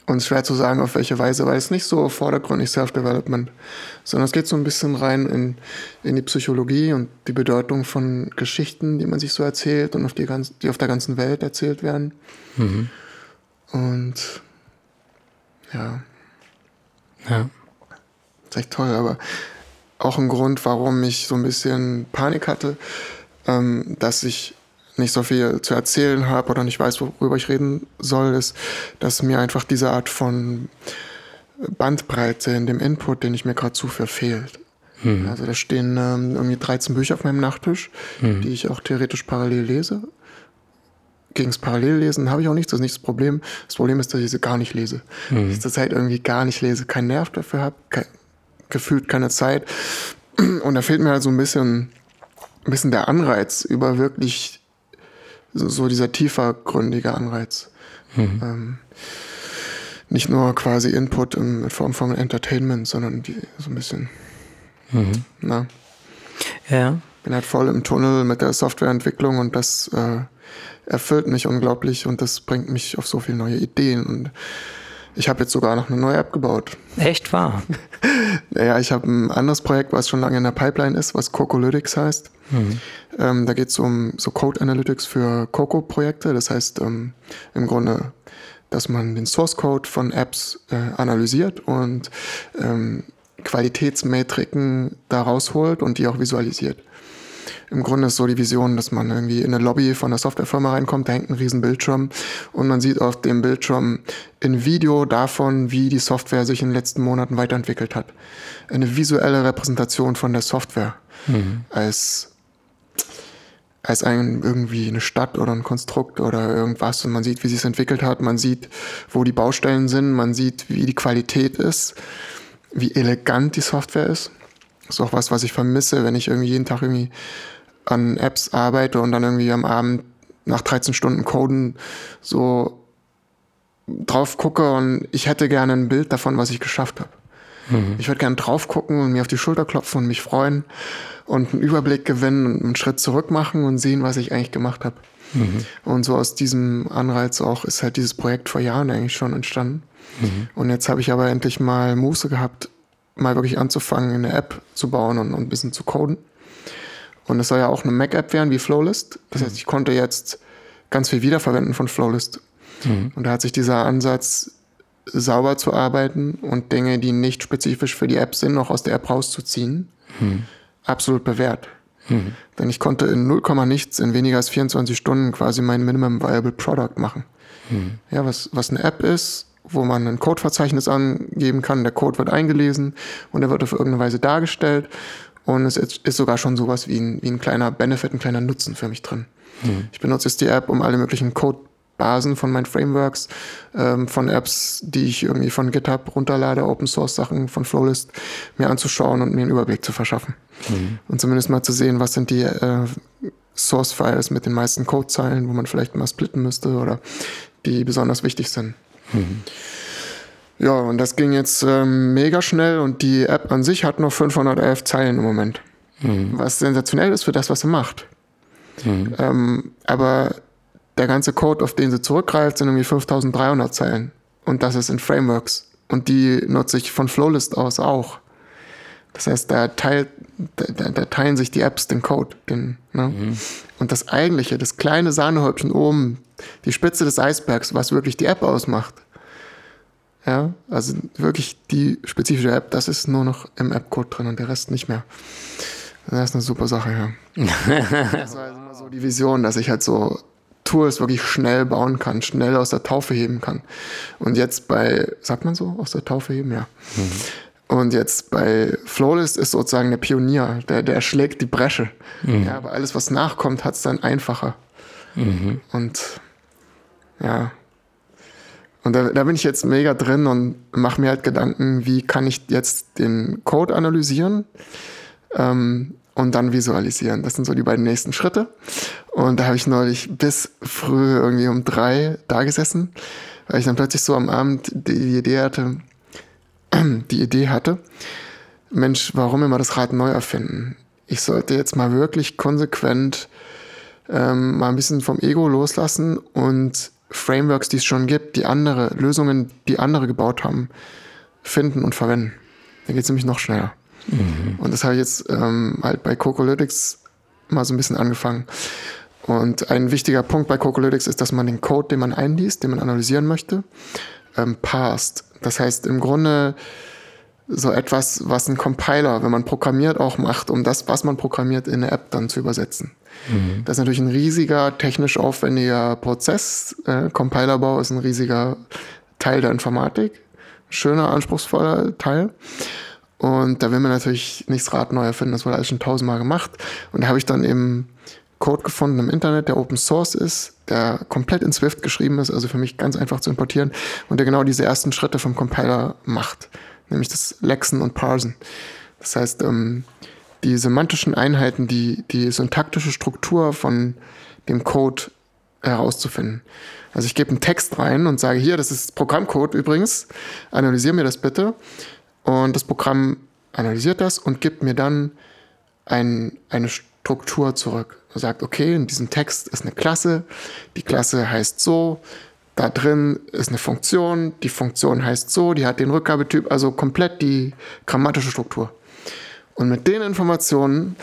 Und schwer zu sagen, auf welche Weise, weil es nicht so vordergründig Self-Development, sondern es geht so ein bisschen rein in, in die Psychologie und die Bedeutung von Geschichten, die man sich so erzählt und auf die, ganz, die auf der ganzen Welt erzählt werden. Mhm. Und ja. Ja. Das ist echt toll, aber auch ein Grund, warum ich so ein bisschen Panik hatte, ähm, dass ich nicht so viel zu erzählen habe oder nicht weiß, worüber ich reden soll, ist, dass mir einfach diese Art von Bandbreite in dem Input, den ich mir gerade zuführe, fehlt. Mhm. Also da stehen ähm, irgendwie 13 Bücher auf meinem Nachttisch, mhm. die ich auch theoretisch parallel lese. Gegen das Parallellesen habe ich auch nichts, das ist nicht das Problem. Das Problem ist, dass ich sie gar nicht lese. Mhm. Dass ich zurzeit irgendwie gar nicht lese, keinen Nerv dafür habe, kein, gefühlt keine Zeit. Und da fehlt mir halt so ein bisschen, ein bisschen der Anreiz, über wirklich so dieser tiefergründige Anreiz. Mhm. Ähm, nicht nur quasi Input in Form von Entertainment, sondern die, so ein bisschen. Mhm. Na. Ja. Bin halt voll im Tunnel mit der Softwareentwicklung und das äh, erfüllt mich unglaublich und das bringt mich auf so viele neue Ideen und ich habe jetzt sogar noch eine neue App gebaut. Echt wahr? naja, ich habe ein anderes Projekt, was schon lange in der Pipeline ist, was Cocolytics heißt. Mhm. Ähm, da geht es um so Code Analytics für Coco-Projekte. Das heißt ähm, im Grunde, dass man den Source Code von Apps äh, analysiert und ähm, Qualitätsmetriken da rausholt und die auch visualisiert. Im Grunde ist so die Vision, dass man irgendwie in eine Lobby von einer Softwarefirma reinkommt, da hängt ein riesen Bildschirm und man sieht auf dem Bildschirm ein Video davon, wie die Software sich in den letzten Monaten weiterentwickelt hat. Eine visuelle Repräsentation von der Software mhm. als als ein, irgendwie eine Stadt oder ein Konstrukt oder irgendwas und man sieht, wie sie es entwickelt hat, man sieht, wo die Baustellen sind, man sieht, wie die Qualität ist, wie elegant die Software ist. Das ist auch was, was ich vermisse, wenn ich irgendwie jeden Tag irgendwie an Apps arbeite und dann irgendwie am Abend nach 13 Stunden Coden so drauf gucke und ich hätte gerne ein Bild davon, was ich geschafft habe. Mhm. Ich würde gerne drauf gucken und mir auf die Schulter klopfen und mich freuen und einen Überblick gewinnen und einen Schritt zurück machen und sehen, was ich eigentlich gemacht habe. Mhm. Und so aus diesem Anreiz auch ist halt dieses Projekt vor Jahren eigentlich schon entstanden. Mhm. Und jetzt habe ich aber endlich mal Muße gehabt, mal wirklich anzufangen, eine App zu bauen und, und ein bisschen zu coden. Und es soll ja auch eine Mac-App werden wie Flowlist. Das heißt, ich konnte jetzt ganz viel wiederverwenden von Flowlist. Mhm. Und da hat sich dieser Ansatz, sauber zu arbeiten und Dinge, die nicht spezifisch für die App sind, noch aus der App rauszuziehen, mhm. absolut bewährt. Mhm. Denn ich konnte in 0, nichts in weniger als 24 Stunden quasi mein Minimum Viable Product machen. Mhm. Ja, was, was eine App ist, wo man ein Codeverzeichnis angeben kann, der Code wird eingelesen und er wird auf irgendeine Weise dargestellt und es ist sogar schon sowas wie ein, wie ein kleiner Benefit, ein kleiner Nutzen für mich drin. Mhm. Ich benutze jetzt die App, um alle möglichen Codebasen von meinen Frameworks, ähm, von Apps, die ich irgendwie von GitHub runterlade, Open Source Sachen von Flowlist, mir anzuschauen und mir einen Überblick zu verschaffen. Mhm. Und zumindest mal zu sehen, was sind die äh, Source Files mit den meisten Codezeilen, wo man vielleicht mal splitten müsste oder die besonders wichtig sind. Mhm. Ja, und das ging jetzt ähm, mega schnell und die App an sich hat nur 511 Zeilen im Moment. Mhm. Was sensationell ist für das, was sie macht. Mhm. Ähm, aber der ganze Code, auf den sie zurückgreift, sind irgendwie 5300 Zeilen. Und das ist in Frameworks. Und die nutze ich von Flowlist aus auch. Das heißt, da, teilt, da, da teilen sich die Apps den Code. Den, ne? mhm. Und das eigentliche, das kleine Sahnehäubchen oben, die Spitze des Eisbergs, was wirklich die App ausmacht. Ja, also wirklich die spezifische App, das ist nur noch im App-Code drin und der Rest nicht mehr. Das ist eine super Sache, ja. das war also immer so die Vision, dass ich halt so Tools wirklich schnell bauen kann, schnell aus der Taufe heben kann. Und jetzt bei, sagt man so, aus der Taufe heben, ja. Mhm. Und jetzt bei Flowlist ist sozusagen der Pionier, der, der schlägt die Bresche. Mhm. Ja, aber alles, was nachkommt, hat es dann einfacher. Mhm. Und ja. Und da, da bin ich jetzt mega drin und mache mir halt Gedanken, wie kann ich jetzt den Code analysieren ähm, und dann visualisieren. Das sind so die beiden nächsten Schritte. Und da habe ich neulich bis früh irgendwie um drei da gesessen, weil ich dann plötzlich so am Abend die Idee hatte, die Idee hatte, Mensch, warum immer das Rad neu erfinden? Ich sollte jetzt mal wirklich konsequent ähm, mal ein bisschen vom Ego loslassen und Frameworks, die es schon gibt, die andere Lösungen, die andere gebaut haben, finden und verwenden. Da geht es nämlich noch schneller. Mhm. Und das habe ich jetzt ähm, halt bei Cocolytics mal so ein bisschen angefangen. Und ein wichtiger Punkt bei Cocolytics ist, dass man den Code, den man einliest, den man analysieren möchte, ähm, passt. Das heißt im Grunde so etwas, was ein Compiler, wenn man programmiert, auch macht, um das, was man programmiert, in eine App dann zu übersetzen. Mhm. Das ist natürlich ein riesiger, technisch aufwendiger Prozess. Äh, Compilerbau ist ein riesiger Teil der Informatik. Schöner, anspruchsvoller Teil. Und da will man natürlich nichts Rad neu erfinden, das wurde alles schon tausendmal gemacht. Und da habe ich dann eben Code gefunden im Internet, der Open Source ist, der komplett in Swift geschrieben ist, also für mich ganz einfach zu importieren und der genau diese ersten Schritte vom Compiler macht, nämlich das Lexen und Parsen. Das heißt, ähm, die semantischen Einheiten, die, die syntaktische Struktur von dem Code herauszufinden. Also ich gebe einen Text rein und sage, hier, das ist Programmcode übrigens, analysiere mir das bitte. Und das Programm analysiert das und gibt mir dann ein, eine Struktur zurück. Er sagt, okay, in diesem Text ist eine Klasse, die Klasse heißt so, da drin ist eine Funktion, die Funktion heißt so, die hat den Rückgabetyp, also komplett die grammatische Struktur. Und mit den Informationen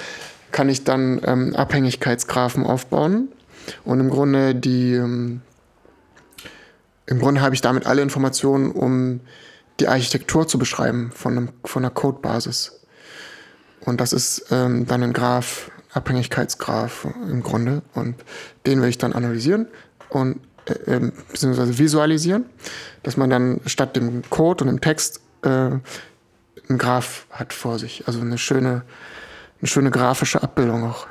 kann ich dann ähm, Abhängigkeitsgraphen aufbauen und im Grunde die ähm, im Grunde habe ich damit alle Informationen, um die Architektur zu beschreiben von, einem, von einer Codebasis. Und das ist ähm, dann ein Graph, Abhängigkeitsgraph im Grunde. Und den will ich dann analysieren und äh, ähm, beziehungsweise visualisieren, dass man dann statt dem Code und dem Text äh, ein Graph hat vor sich. Also eine schöne, eine schöne grafische Abbildung auch.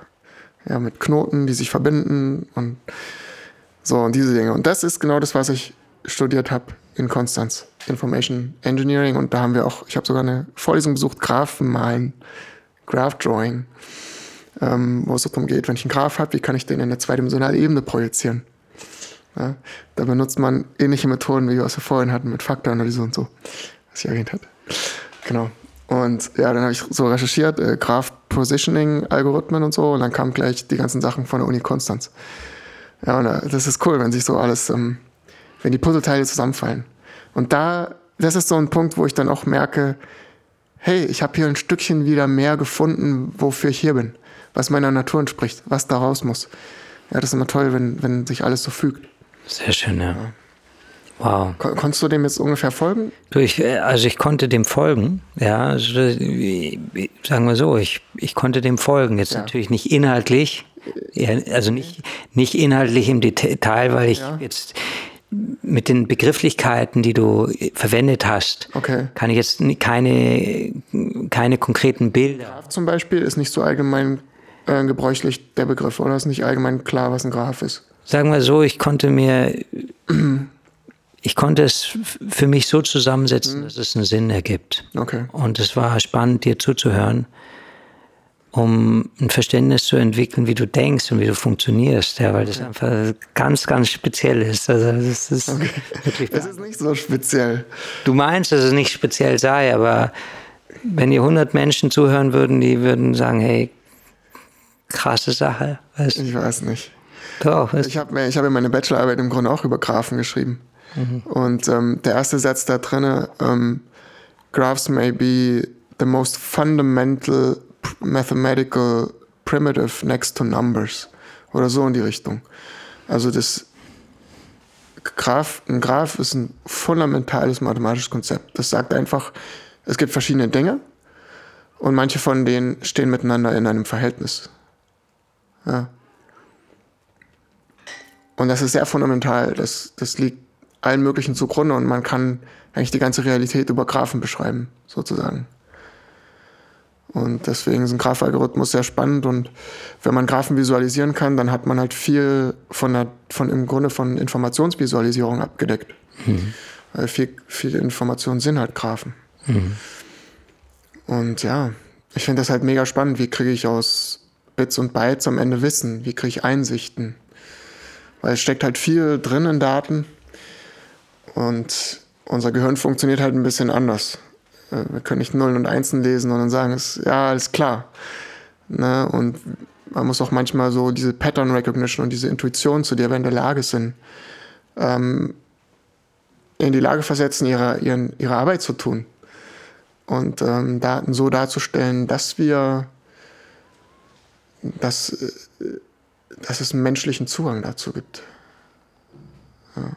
Ja, mit Knoten, die sich verbinden und so und diese Dinge. Und das ist genau das, was ich studiert habe in Konstanz, Information Engineering. Und da haben wir auch, ich habe sogar eine Vorlesung besucht, Graphen malen, Graph Drawing, ähm, wo es darum geht, wenn ich einen Graph habe, wie kann ich den in eine zweidimensionale Ebene projizieren? Ja, da benutzt man ähnliche Methoden, wie wir es vorhin hatten, mit Faktoranalyse und so, was ich erwähnt hatte. Genau. Und ja, dann habe ich so recherchiert, äh, Graph Positioning Algorithmen und so, und dann kamen gleich die ganzen Sachen von der Uni Konstanz. Ja, und äh, das ist cool, wenn sich so alles, ähm, wenn die Puzzleteile zusammenfallen. Und da, das ist so ein Punkt, wo ich dann auch merke, hey, ich habe hier ein Stückchen wieder mehr gefunden, wofür ich hier bin, was meiner Natur entspricht, was da raus muss. Ja, das ist immer toll, wenn, wenn sich alles so fügt. Sehr schön, ja. Wow. Kon konntest du dem jetzt ungefähr folgen? Du, ich, äh, also ich konnte dem folgen, ja. Also, sagen wir so, ich, ich konnte dem folgen. Jetzt ja. natürlich nicht inhaltlich, also nicht, nicht inhaltlich im Detail, weil ich ja. jetzt mit den Begrifflichkeiten, die du äh, verwendet hast, okay. kann ich jetzt keine, keine konkreten Bilder. Graph zum Beispiel ist nicht so allgemein äh, gebräuchlich der Begriff, oder ist nicht allgemein klar, was ein Graph ist? Sagen wir so, ich konnte mir, ich konnte es für mich so zusammensetzen, mhm. dass es einen Sinn ergibt. Okay. Und es war spannend, dir zuzuhören um ein Verständnis zu entwickeln, wie du denkst und wie du funktionierst, ja, weil das einfach ganz, ganz speziell ist. Also das ist okay. wirklich. Es ist nicht so speziell. Du meinst, dass es nicht speziell sei, aber wenn dir 100 Menschen zuhören würden, die würden sagen, hey, krasse Sache. Weißt? Ich weiß nicht. Doch. Ich habe ich hab meine Bachelorarbeit im Grunde auch über Graphen geschrieben. Mhm. Und ähm, der erste Satz da drin, ähm, Graphs may be the most fundamental mathematical primitive next to numbers oder so in die Richtung. Also das Graph, ein Graph ist ein fundamentales mathematisches Konzept. Das sagt einfach, es gibt verschiedene Dinge und manche von denen stehen miteinander in einem Verhältnis. Ja. Und das ist sehr fundamental. Das, das liegt allen möglichen zugrunde und man kann eigentlich die ganze Realität über Graphen beschreiben, sozusagen. Und deswegen ist ein Graphalgorithmus sehr spannend und wenn man Graphen visualisieren kann, dann hat man halt viel von, der, von im Grunde von Informationsvisualisierung abgedeckt. Mhm. Weil viel, viele Informationen sind halt Graphen. Mhm. Und ja, ich finde das halt mega spannend. Wie kriege ich aus Bits und Bytes am Ende Wissen? Wie kriege ich Einsichten? Weil es steckt halt viel drin in Daten und unser Gehirn funktioniert halt ein bisschen anders. Äh, wir können nicht Nullen und Einsen lesen und dann sagen, es, ja, alles klar. Ne? Und man muss auch manchmal so diese Pattern Recognition und diese Intuition, zu der wir in der Lage sind, ähm, in die Lage versetzen, ihre, ihren, ihre Arbeit zu tun. Und ähm, Daten so darzustellen, dass wir, dass, äh, dass es einen menschlichen Zugang dazu gibt. Ja.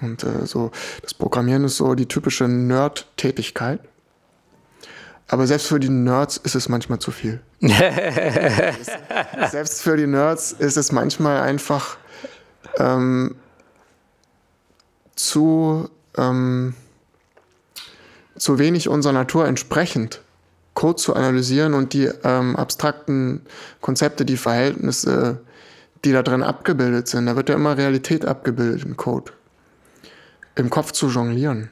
Und äh, so, das Programmieren ist so die typische Nerd-Tätigkeit. Aber selbst für die Nerds ist es manchmal zu viel. selbst für die Nerds ist es manchmal einfach ähm, zu, ähm, zu wenig unserer Natur entsprechend, Code zu analysieren und die ähm, abstrakten Konzepte, die Verhältnisse, die da drin abgebildet sind. Da wird ja immer Realität abgebildet im Code im Kopf zu jonglieren.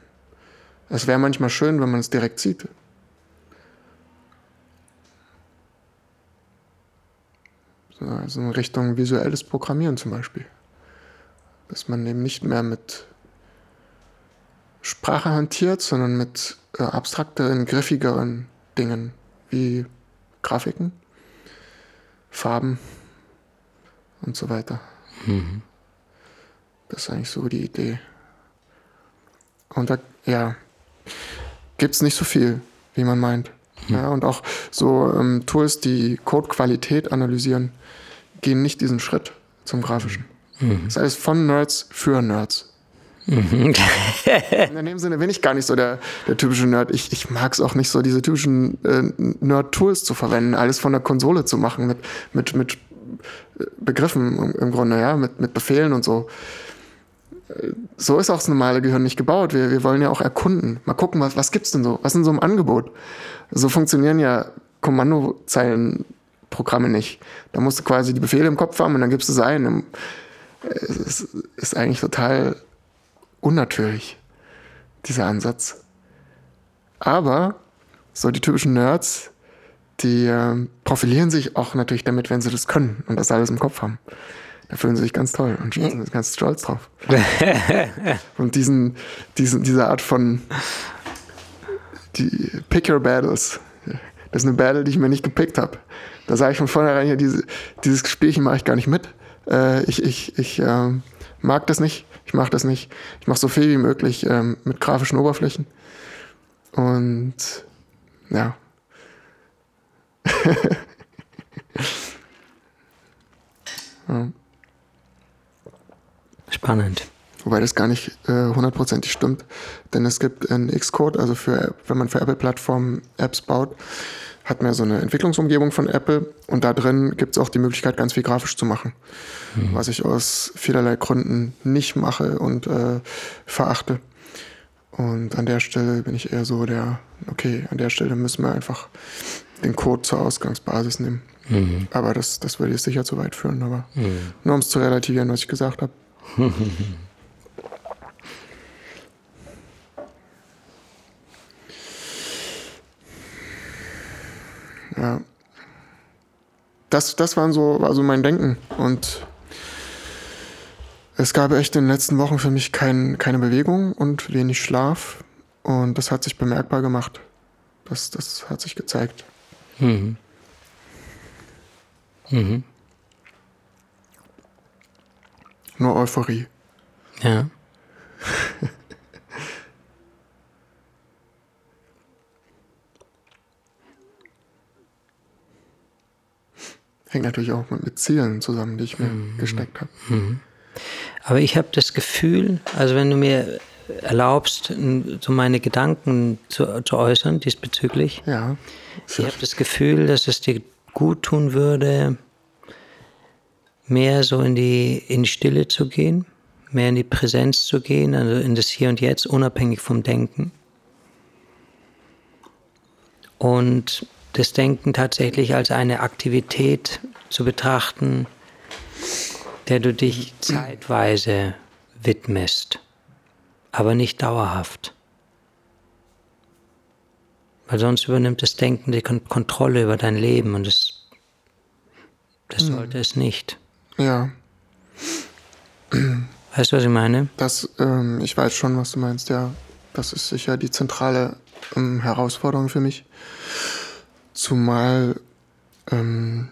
Es wäre manchmal schön, wenn man es direkt sieht. Also in Richtung visuelles Programmieren zum Beispiel. Dass man eben nicht mehr mit Sprache hantiert, sondern mit äh, abstrakteren, griffigeren Dingen wie Grafiken, Farben und so weiter. Mhm. Das ist eigentlich so die Idee. Und da, ja, gibt es nicht so viel, wie man meint. Mhm. Ja, und auch so ähm, Tools, die Codequalität analysieren, gehen nicht diesen Schritt zum Grafischen. Mhm. Das heißt von Nerds für Nerds. Mhm. in dem Sinne bin ich gar nicht so der, der typische Nerd. Ich, ich mag es auch nicht so, diese typischen äh, Nerd-Tools zu verwenden, alles von der Konsole zu machen mit, mit, mit Begriffen im, im Grunde, ja, mit, mit Befehlen und so so ist auch das normale Gehirn nicht gebaut. Wir, wir wollen ja auch erkunden. Mal gucken, was, was gibt's denn so? Was ist denn so im Angebot? So funktionieren ja Kommandozeilenprogramme nicht. Da musst du quasi die Befehle im Kopf haben und dann gibst du es ein. Es ist eigentlich total unnatürlich, dieser Ansatz. Aber so die typischen Nerds, die äh, profilieren sich auch natürlich damit, wenn sie das können und das alles im Kopf haben. Da fühlen sie sich ganz toll und sind ganz stolz drauf. und diesen, diesen, diese Art von die Pick Your Battles, das ist eine Battle, die ich mir nicht gepickt habe. Da sage ich von vornherein, hier, diese, dieses Spielchen mache ich gar nicht mit. Äh, ich ich, ich äh, mag das nicht. Ich mache das nicht. Ich mache so viel wie möglich ähm, mit grafischen Oberflächen. Und ja. Spannend. Wobei das gar nicht äh, hundertprozentig äh, stimmt, denn es gibt in Xcode, also für, wenn man für Apple-Plattformen Apps baut, hat man ja so eine Entwicklungsumgebung von Apple und da drin gibt es auch die Möglichkeit, ganz viel grafisch zu machen, mhm. was ich aus vielerlei Gründen nicht mache und äh, verachte. Und an der Stelle bin ich eher so der, okay, an der Stelle müssen wir einfach den Code zur Ausgangsbasis nehmen. Mhm. Aber das, das würde jetzt sicher zu weit führen, aber mhm. nur um es zu relativieren, was ich gesagt habe. ja. Das, das waren so, war so mein Denken. Und es gab echt in den letzten Wochen für mich kein, keine Bewegung und wenig Schlaf. Und das hat sich bemerkbar gemacht. Das, das hat sich gezeigt. Mhm. Mhm. Nur Euphorie. Ja. Hängt natürlich auch mit Zielen zusammen, die ich mir mhm. gesteckt habe. Mhm. Aber ich habe das Gefühl, also wenn du mir erlaubst, so meine Gedanken zu, zu äußern diesbezüglich. Ja. Ich habe das Gefühl, dass es dir gut tun würde, mehr so in die, in die Stille zu gehen, mehr in die Präsenz zu gehen, also in das Hier und Jetzt, unabhängig vom Denken. Und das Denken tatsächlich als eine Aktivität zu betrachten, der du dich zeitweise widmest, aber nicht dauerhaft. Weil sonst übernimmt das Denken die Kontrolle über dein Leben und das, das hm. sollte es nicht. Ja. Weißt du, was ich meine? Das, ähm, ich weiß schon, was du meinst, ja. Das ist sicher die zentrale ähm, Herausforderung für mich. Zumal ähm,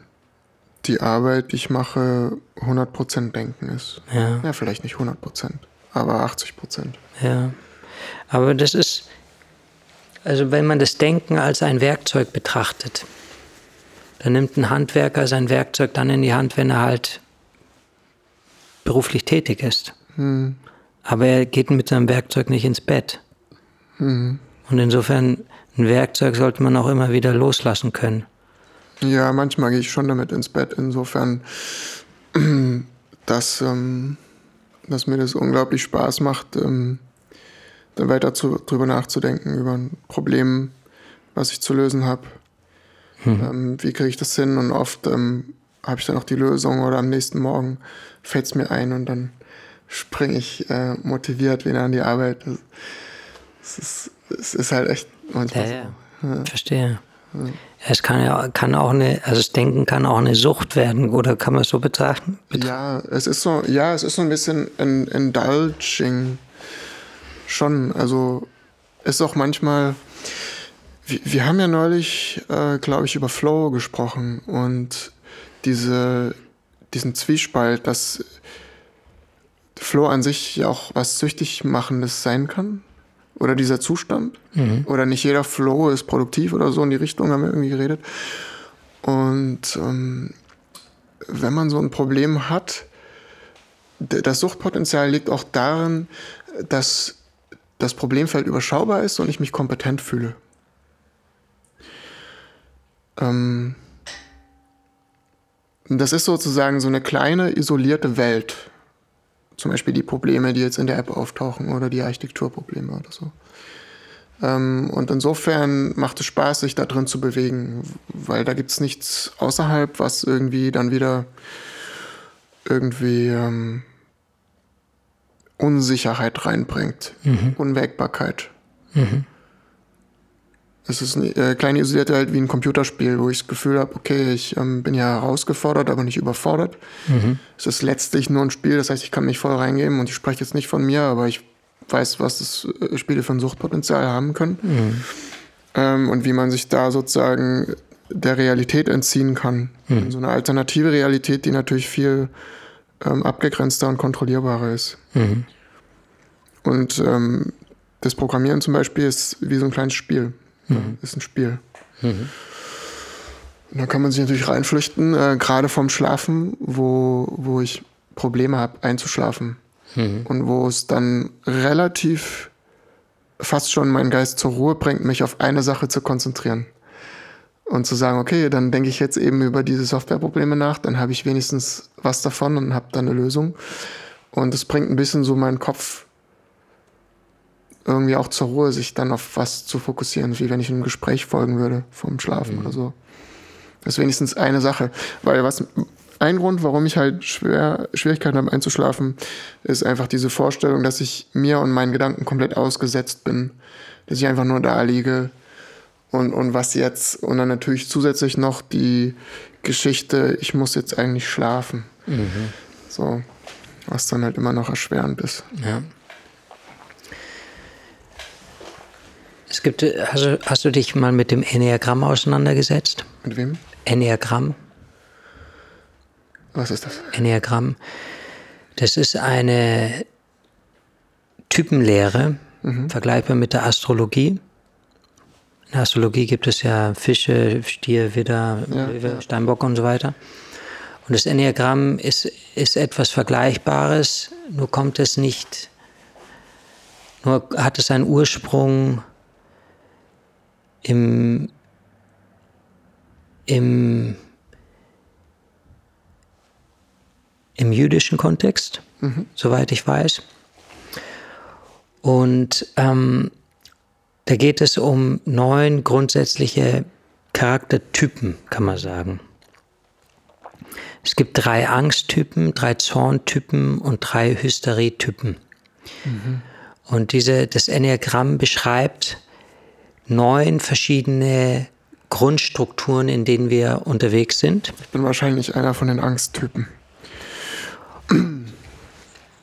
die Arbeit, die ich mache, 100% Denken ist. Ja. ja, vielleicht nicht 100%, aber 80%. Ja, aber das ist, also wenn man das Denken als ein Werkzeug betrachtet, dann nimmt ein Handwerker sein Werkzeug dann in die Hand, wenn er halt beruflich tätig ist. Hm. Aber er geht mit seinem Werkzeug nicht ins Bett. Hm. Und insofern, ein Werkzeug sollte man auch immer wieder loslassen können. Ja, manchmal gehe ich schon damit ins Bett. Insofern, dass, ähm, dass mir das unglaublich Spaß macht, ähm, dann weiter zu, drüber nachzudenken, über ein Problem, was ich zu lösen habe. Hm. Ähm, wie kriege ich das hin? Und oft ähm, habe ich dann auch die Lösung oder am nächsten Morgen fällt es mir ein und dann springe ich äh, motiviert wieder an die Arbeit. Es ist, es ist halt echt manchmal ja, so. Ja. Verstehe. Es kann ja kann auch eine, also das Denken kann auch eine Sucht werden, oder kann man es so betrachten? Ja, es ist so, ja, es ist so ein bisschen ein indulging schon. Also ist auch manchmal. Wir, wir haben ja neulich, äh, glaube ich, über Flow gesprochen und diese, diesen Zwiespalt, dass Flow an sich ja auch was süchtig machendes sein kann oder dieser Zustand. Mhm. Oder nicht jeder Flow ist produktiv oder so in die Richtung haben wir irgendwie geredet. Und ähm, wenn man so ein Problem hat, das Suchtpotenzial liegt auch darin, dass das Problemfeld überschaubar ist und ich mich kompetent fühle. Ähm, das ist sozusagen so eine kleine, isolierte Welt. Zum Beispiel die Probleme, die jetzt in der App auftauchen oder die Architekturprobleme oder so. Ähm, und insofern macht es Spaß, sich da drin zu bewegen, weil da gibt es nichts außerhalb, was irgendwie dann wieder irgendwie ähm, Unsicherheit reinbringt, mhm. Unwägbarkeit. Mhm. Es ist eine äh, kleine isolierte Welt wie ein Computerspiel, wo ich das Gefühl habe, okay, ich ähm, bin ja herausgefordert, aber nicht überfordert. Mhm. Es ist letztlich nur ein Spiel, das heißt, ich kann mich voll reingeben und ich spreche jetzt nicht von mir, aber ich weiß, was das äh, Spiele für ein Suchtpotenzial haben können. Mhm. Ähm, und wie man sich da sozusagen der Realität entziehen kann. Mhm. So eine alternative Realität, die natürlich viel ähm, abgegrenzter und kontrollierbarer ist. Mhm. Und ähm, das Programmieren zum Beispiel ist wie so ein kleines Spiel. Mhm. Ist ein Spiel. Mhm. Und da kann man sich natürlich reinflüchten, äh, gerade vom Schlafen, wo, wo ich Probleme habe, einzuschlafen. mhm. und wo es dann relativ fast schon meinen Geist zur Ruhe bringt, mich auf eine Sache zu konzentrieren. Und zu sagen, okay, dann denke ich jetzt eben über diese Softwareprobleme nach, dann habe ich wenigstens was davon und habe dann eine Lösung. Und es bringt ein bisschen so meinen Kopf irgendwie auch zur Ruhe, sich dann auf was zu fokussieren, wie wenn ich einem Gespräch folgen würde vorm Schlafen mhm. oder so. Das ist wenigstens eine Sache. Weil was ein Grund, warum ich halt schwer, Schwierigkeiten habe einzuschlafen, ist einfach diese Vorstellung, dass ich mir und meinen Gedanken komplett ausgesetzt bin. Dass ich einfach nur da liege. Und, und was jetzt? Und dann natürlich zusätzlich noch die Geschichte, ich muss jetzt eigentlich schlafen. Mhm. So, was dann halt immer noch erschwerend ist. Ja. Es gibt, hast du, hast du dich mal mit dem Enneagramm auseinandergesetzt? Mit wem? Enneagramm. Was ist das? Enneagramm. Das ist eine Typenlehre, mhm. vergleichbar mit der Astrologie. In der Astrologie gibt es ja Fische, Stier, Widder, ja, Steinbock und so weiter. Und das Enneagramm ist, ist etwas Vergleichbares, nur kommt es nicht, nur hat es einen Ursprung im, im, im jüdischen Kontext, mhm. soweit ich weiß. Und ähm, da geht es um neun grundsätzliche Charaktertypen, kann man sagen. Es gibt drei Angsttypen, drei Zorntypen und drei Hysterietypen. Mhm. Und diese, das Enneagramm beschreibt neun verschiedene Grundstrukturen, in denen wir unterwegs sind. Ich bin wahrscheinlich einer von den Angsttypen.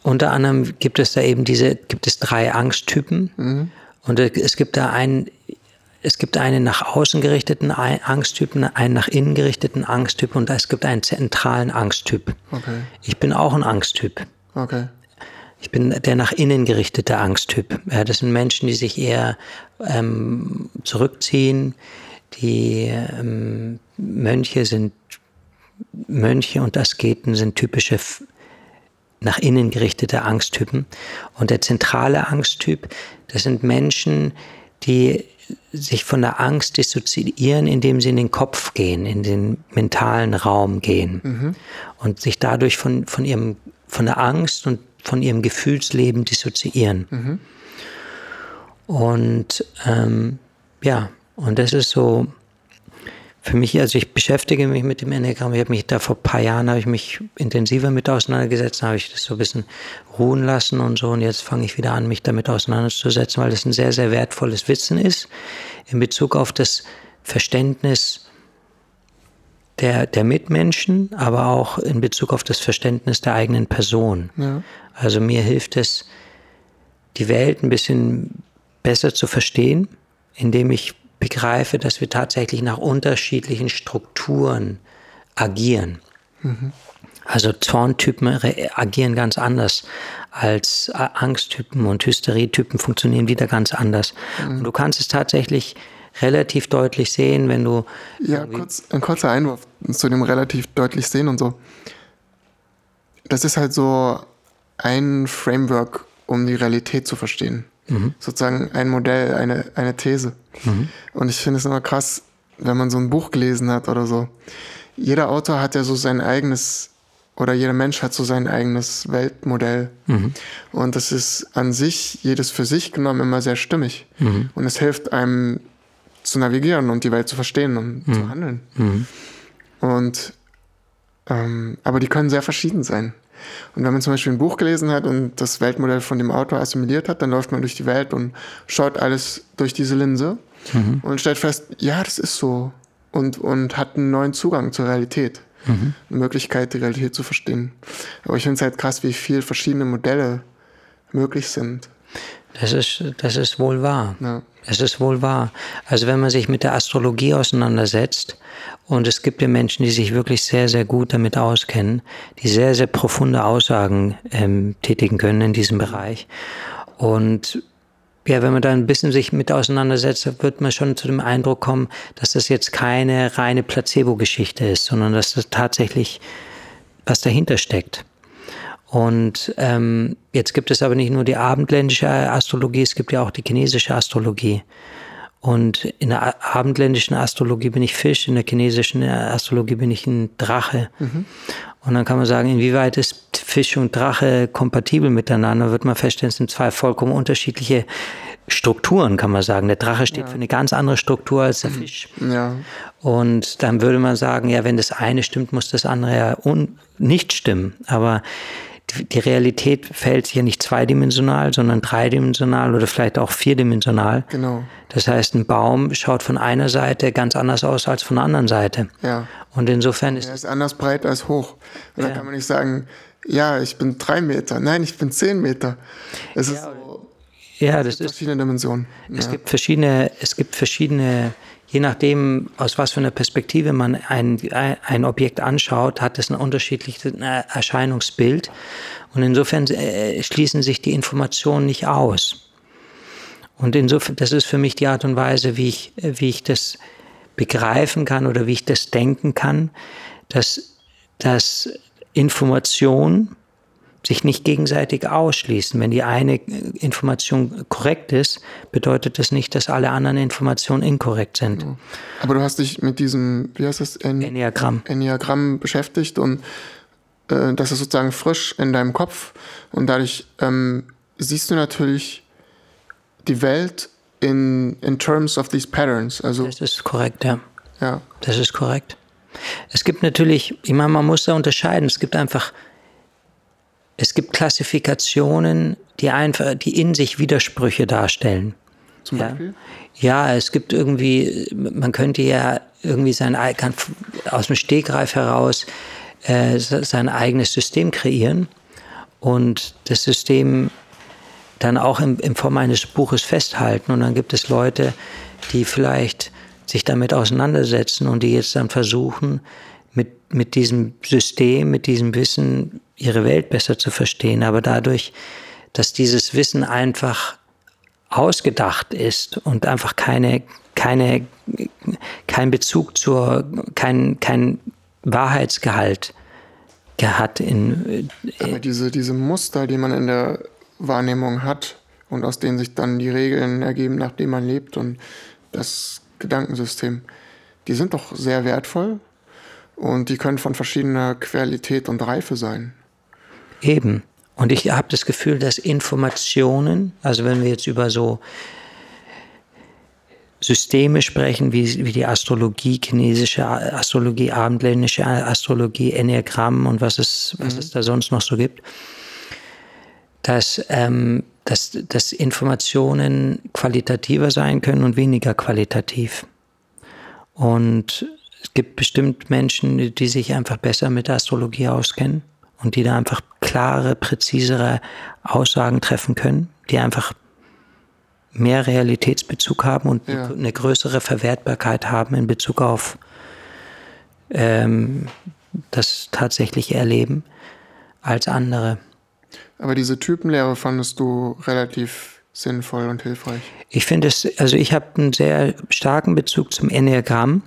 Unter anderem gibt es da eben diese, gibt es drei Angsttypen. Mhm. Und es gibt da einen, es gibt einen nach außen gerichteten Angsttypen, einen nach innen gerichteten Angsttyp und es gibt einen zentralen Angsttyp. Okay. Ich bin auch ein Angsttyp. Okay. Ich bin der nach innen gerichtete Angsttyp. Ja, das sind Menschen, die sich eher ähm, zurückziehen. Die ähm, Mönche sind Mönche und Asketen sind typische nach innen gerichtete Angsttypen. Und der zentrale Angsttyp, das sind Menschen, die sich von der Angst dissoziieren, indem sie in den Kopf gehen, in den mentalen Raum gehen mhm. und sich dadurch von, von ihrem, von der Angst und von ihrem Gefühlsleben dissoziieren. Mhm. Und ähm, ja, und das ist so für mich, also ich beschäftige mich mit dem Enneagramm. Ich habe mich da vor ein paar Jahren habe ich mich intensiver mit auseinandergesetzt, habe ich das so ein bisschen ruhen lassen und so. Und jetzt fange ich wieder an, mich damit auseinanderzusetzen, weil das ein sehr, sehr wertvolles Wissen ist in Bezug auf das Verständnis der, der Mitmenschen, aber auch in Bezug auf das Verständnis der eigenen Person. Ja. Also mir hilft es, die Welt ein bisschen besser zu verstehen, indem ich begreife, dass wir tatsächlich nach unterschiedlichen Strukturen agieren. Mhm. Also Zorntypen agieren ganz anders als Angsttypen und Hysterietypen funktionieren wieder ganz anders. Mhm. Und du kannst es tatsächlich relativ deutlich sehen, wenn du. Ja, kurz, ein kurzer Einwurf zu dem relativ deutlich sehen und so. Das ist halt so ein Framework, um die Realität zu verstehen. Mhm. Sozusagen ein Modell, eine, eine These. Mhm. Und ich finde es immer krass, wenn man so ein Buch gelesen hat oder so. Jeder Autor hat ja so sein eigenes, oder jeder Mensch hat so sein eigenes Weltmodell. Mhm. Und das ist an sich, jedes für sich genommen, immer sehr stimmig. Mhm. Und es hilft einem zu navigieren und die Welt zu verstehen und zu mhm. handeln. Mhm. Und ähm, aber die können sehr verschieden sein. Und wenn man zum Beispiel ein Buch gelesen hat und das Weltmodell von dem Autor assimiliert hat, dann läuft man durch die Welt und schaut alles durch diese Linse mhm. und stellt fest, ja, das ist so. Und, und hat einen neuen Zugang zur Realität. Mhm. Eine Möglichkeit, die Realität zu verstehen. Aber ich finde es halt krass, wie viele verschiedene Modelle möglich sind. Das ist, das ist wohl wahr. Ja. Das ist wohl wahr. Also wenn man sich mit der Astrologie auseinandersetzt, und es gibt ja Menschen, die sich wirklich sehr, sehr gut damit auskennen, die sehr, sehr profunde Aussagen ähm, tätigen können in diesem Bereich. Und ja, wenn man da ein bisschen sich mit auseinandersetzt, wird man schon zu dem Eindruck kommen, dass das jetzt keine reine Placebo-Geschichte ist, sondern dass das tatsächlich was dahinter steckt. Und ähm, jetzt gibt es aber nicht nur die abendländische Astrologie, es gibt ja auch die chinesische Astrologie. Und in der abendländischen Astrologie bin ich Fisch, in der chinesischen Astrologie bin ich ein Drache. Mhm. Und dann kann man sagen, inwieweit ist Fisch und Drache kompatibel miteinander, wird man feststellen, es sind zwei vollkommen unterschiedliche Strukturen, kann man sagen. Der Drache steht ja. für eine ganz andere Struktur als der Fisch. Ja. Und dann würde man sagen, ja, wenn das eine stimmt, muss das andere ja nicht stimmen. Aber die Realität fällt ja nicht zweidimensional, sondern dreidimensional oder vielleicht auch vierdimensional. Genau. Das heißt, ein Baum schaut von einer Seite ganz anders aus als von der anderen Seite. Ja. Und insofern ist. Er ist anders breit als hoch. Und ja. da kann man nicht sagen, ja, ich bin drei Meter. Nein, ich bin zehn Meter. Es ja, ist so, ja, das ist. Verschiedene Dimensionen. Es ja. gibt verschiedene, es gibt verschiedene je nachdem, aus was für einer Perspektive man ein, ein Objekt anschaut, hat es ein unterschiedliches Erscheinungsbild. Und insofern äh, schließen sich die Informationen nicht aus. Und insofern, das ist für mich die Art und Weise, wie ich, wie ich das begreifen kann oder wie ich das denken kann, dass, dass Information sich nicht gegenseitig ausschließen. Wenn die eine Information korrekt ist, bedeutet das nicht, dass alle anderen Informationen inkorrekt sind. Aber du hast dich mit diesem, wie heißt das? En Enneagramm. Enneagramm beschäftigt und äh, das ist sozusagen frisch in deinem Kopf und dadurch ähm, siehst du natürlich die Welt in, in terms of these patterns. Also, das ist korrekt, ja. Ja. Das ist korrekt. Es gibt natürlich, ich meine, man muss da unterscheiden. Es gibt einfach es gibt Klassifikationen, die einfach, die in sich Widersprüche darstellen. Zum Beispiel? Ja, es gibt irgendwie, man könnte ja irgendwie sein, aus dem Stegreif heraus äh, sein eigenes System kreieren und das System dann auch in, in Form eines Buches festhalten. Und dann gibt es Leute, die vielleicht sich damit auseinandersetzen und die jetzt dann versuchen, mit, mit diesem System, mit diesem Wissen ihre Welt besser zu verstehen. Aber dadurch, dass dieses Wissen einfach ausgedacht ist und einfach keine, keine, kein Bezug zur, kein, kein Wahrheitsgehalt hat in, in Aber diese, diese Muster, die man in der Wahrnehmung hat und aus denen sich dann die Regeln ergeben, nachdem man lebt und das Gedankensystem, die sind doch sehr wertvoll und die können von verschiedener Qualität und Reife sein. Eben. Und ich habe das Gefühl, dass Informationen, also wenn wir jetzt über so Systeme sprechen, wie, wie die Astrologie, chinesische Astrologie, abendländische Astrologie, Enneagramm und was es, was mhm. es da sonst noch so gibt, dass, ähm, dass, dass Informationen qualitativer sein können und weniger qualitativ. Und es gibt bestimmt Menschen, die sich einfach besser mit der Astrologie auskennen und die da einfach klare, präzisere Aussagen treffen können, die einfach mehr Realitätsbezug haben und ja. eine größere Verwertbarkeit haben in Bezug auf ähm, das tatsächliche Erleben als andere. Aber diese Typenlehre fandest du relativ sinnvoll und hilfreich? Ich finde es, also ich habe einen sehr starken Bezug zum Enneagramm,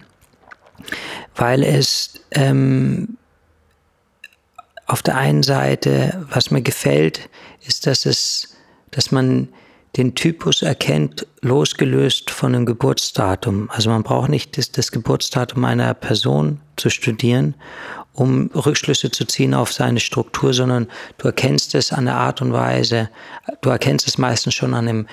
weil es ähm, auf der einen Seite, was mir gefällt, ist, dass es, dass man den Typus erkennt, losgelöst von einem Geburtsdatum. Also man braucht nicht das, das, Geburtsdatum einer Person zu studieren, um Rückschlüsse zu ziehen auf seine Struktur, sondern du erkennst es an der Art und Weise, du erkennst es meistens schon an dem,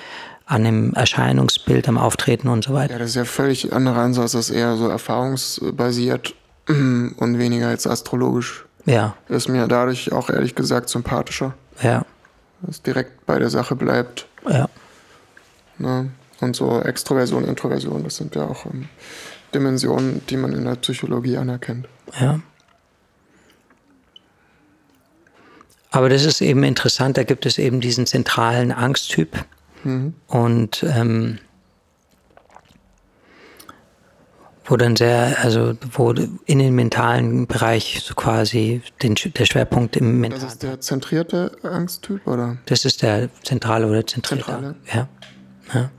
an dem Erscheinungsbild, am Auftreten und so weiter. Ja, das ist ja völlig anderer Ansatz, das ist eher so erfahrungsbasiert und weniger jetzt astrologisch. Ja. Ist mir dadurch auch ehrlich gesagt sympathischer. Ja. Dass es direkt bei der Sache bleibt. Ja. Ne? Und so Extroversion, Introversion, das sind ja auch um, ähm, Dimensionen, die man in der Psychologie anerkennt. Ja. Aber das ist eben interessant, da gibt es eben diesen zentralen Angsttyp. Mhm. Und ähm, wo dann sehr, also wo in den mentalen Bereich so quasi den, der Schwerpunkt im mentalen. Das ist der zentrierte Angsttyp, oder? Das ist der zentrale oder zentrierte. Zentrale. Ja. ja.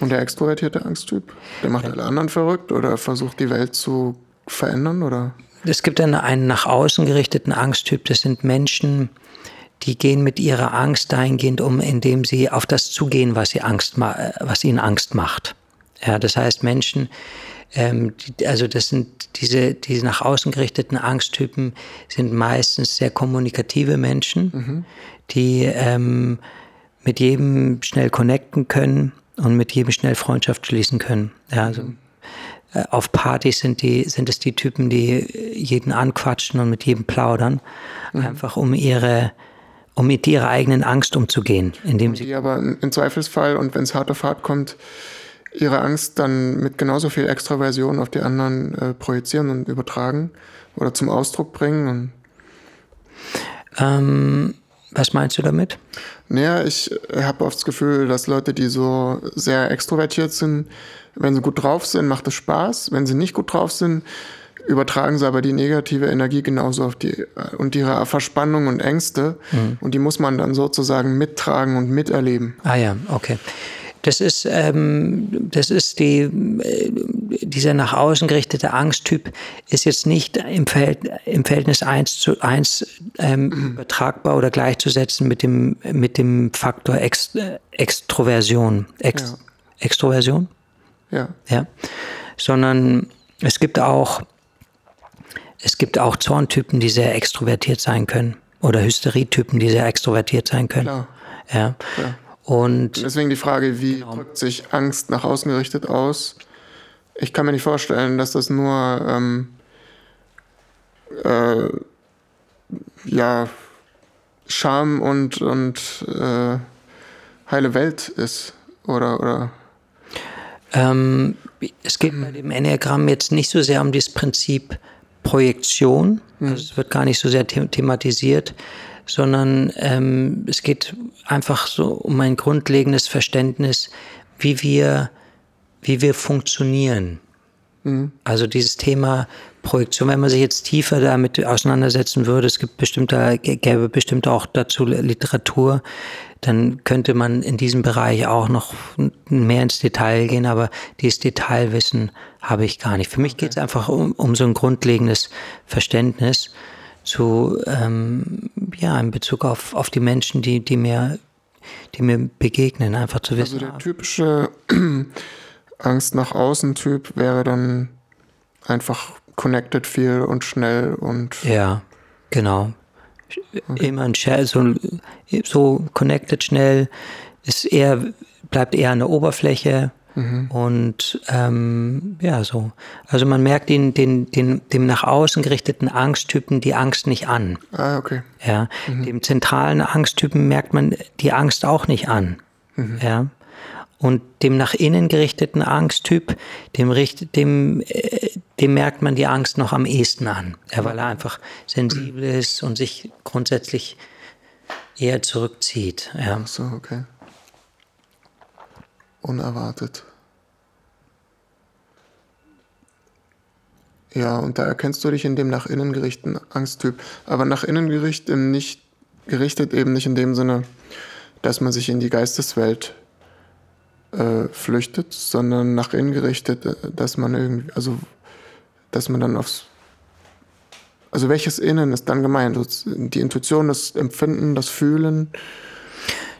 Und der extrovertierte Angsttyp? Der macht ja. alle anderen verrückt oder versucht die Welt zu verändern, oder? Es gibt dann einen nach außen gerichteten Angsttyp. Das sind Menschen, die gehen mit ihrer Angst dahingehend um, indem sie auf das zugehen, was, sie Angst, was ihnen Angst macht. Ja, das heißt, Menschen, ähm, die, also das sind diese, diese nach außen gerichteten Angsttypen, sind meistens sehr kommunikative Menschen, mhm. die ähm, mit jedem schnell connecten können und mit jedem schnell Freundschaft schließen können. Ja, also, mhm. äh, auf Partys sind, die, sind es die Typen, die jeden anquatschen und mit jedem plaudern, mhm. einfach um ihre um mit ihrer eigenen Angst umzugehen. Indem sie die aber im Zweifelsfall und wenn es hart auf hart kommt, ihre Angst dann mit genauso viel Extraversion auf die anderen äh, projizieren und übertragen oder zum Ausdruck bringen. Ähm, was meinst du damit? Naja, ich habe oft das Gefühl, dass Leute, die so sehr extrovertiert sind, wenn sie gut drauf sind, macht es Spaß. Wenn sie nicht gut drauf sind, übertragen sie aber die negative Energie genauso auf die und ihre Verspannung und Ängste. Mhm. Und die muss man dann sozusagen mittragen und miterleben. Ah ja, okay. Das ist, ähm, das ist die, äh, dieser nach außen gerichtete Angsttyp ist jetzt nicht im, Verhält, im Verhältnis 1 zu 1 ähm, mhm. übertragbar oder gleichzusetzen mit dem, mit dem Faktor Ex, äh, Extroversion. Ex, ja. Extroversion? Ja. Ja. Sondern es gibt auch, es gibt auch Zorntypen, die sehr extrovertiert sein können. Oder Hysterietypen, die sehr extrovertiert sein können. Klar. Ja. Klar. Und deswegen die Frage, wie genau. drückt sich Angst nach außen gerichtet aus? Ich kann mir nicht vorstellen, dass das nur ähm, äh, ja, Scham und, und äh, heile Welt ist. Oder, oder ähm, es geht bei dem Enneagramm jetzt nicht so sehr um das Prinzip Projektion. Hm. Also es wird gar nicht so sehr thematisiert, sondern ähm, es geht einfach so um ein grundlegendes Verständnis, wie wir, wie wir funktionieren. Mhm. Also dieses Thema Projektion, wenn man sich jetzt tiefer damit auseinandersetzen würde, es gibt bestimmte, gäbe bestimmt auch dazu Literatur, dann könnte man in diesem Bereich auch noch mehr ins Detail gehen, aber dieses Detailwissen habe ich gar nicht. Für mich geht es einfach um, um so ein grundlegendes Verständnis zu, ähm, ja, in Bezug auf, auf die Menschen, die, die mir, die mir begegnen, einfach zu wissen. Also der typische Angst nach außen Typ wäre dann einfach connected viel und schnell und. Ja, genau. Okay. Immer ein Share, so, so connected schnell, ist eher, bleibt eher an der Oberfläche, Mhm. Und ähm, ja, so. Also man merkt den, den, den, dem nach außen gerichteten Angsttypen die Angst nicht an. Ah, okay. Ja. Mhm. Dem zentralen Angsttypen merkt man die Angst auch nicht an. Mhm. Ja. Und dem nach innen gerichteten Angsttyp, dem, richt, dem, äh, dem merkt man die Angst noch am ehesten an. Ja, weil er einfach sensibel ist und sich grundsätzlich eher zurückzieht. Ja. Ach so, okay unerwartet. Ja, und da erkennst du dich in dem nach innen gerichteten Angsttyp. Aber nach innen gerichtet nicht gerichtet eben nicht in dem Sinne, dass man sich in die Geisteswelt äh, flüchtet, sondern nach innen gerichtet, äh, dass man irgendwie, also dass man dann aufs also welches Innen ist dann gemeint? Die Intuition, das Empfinden, das Fühlen,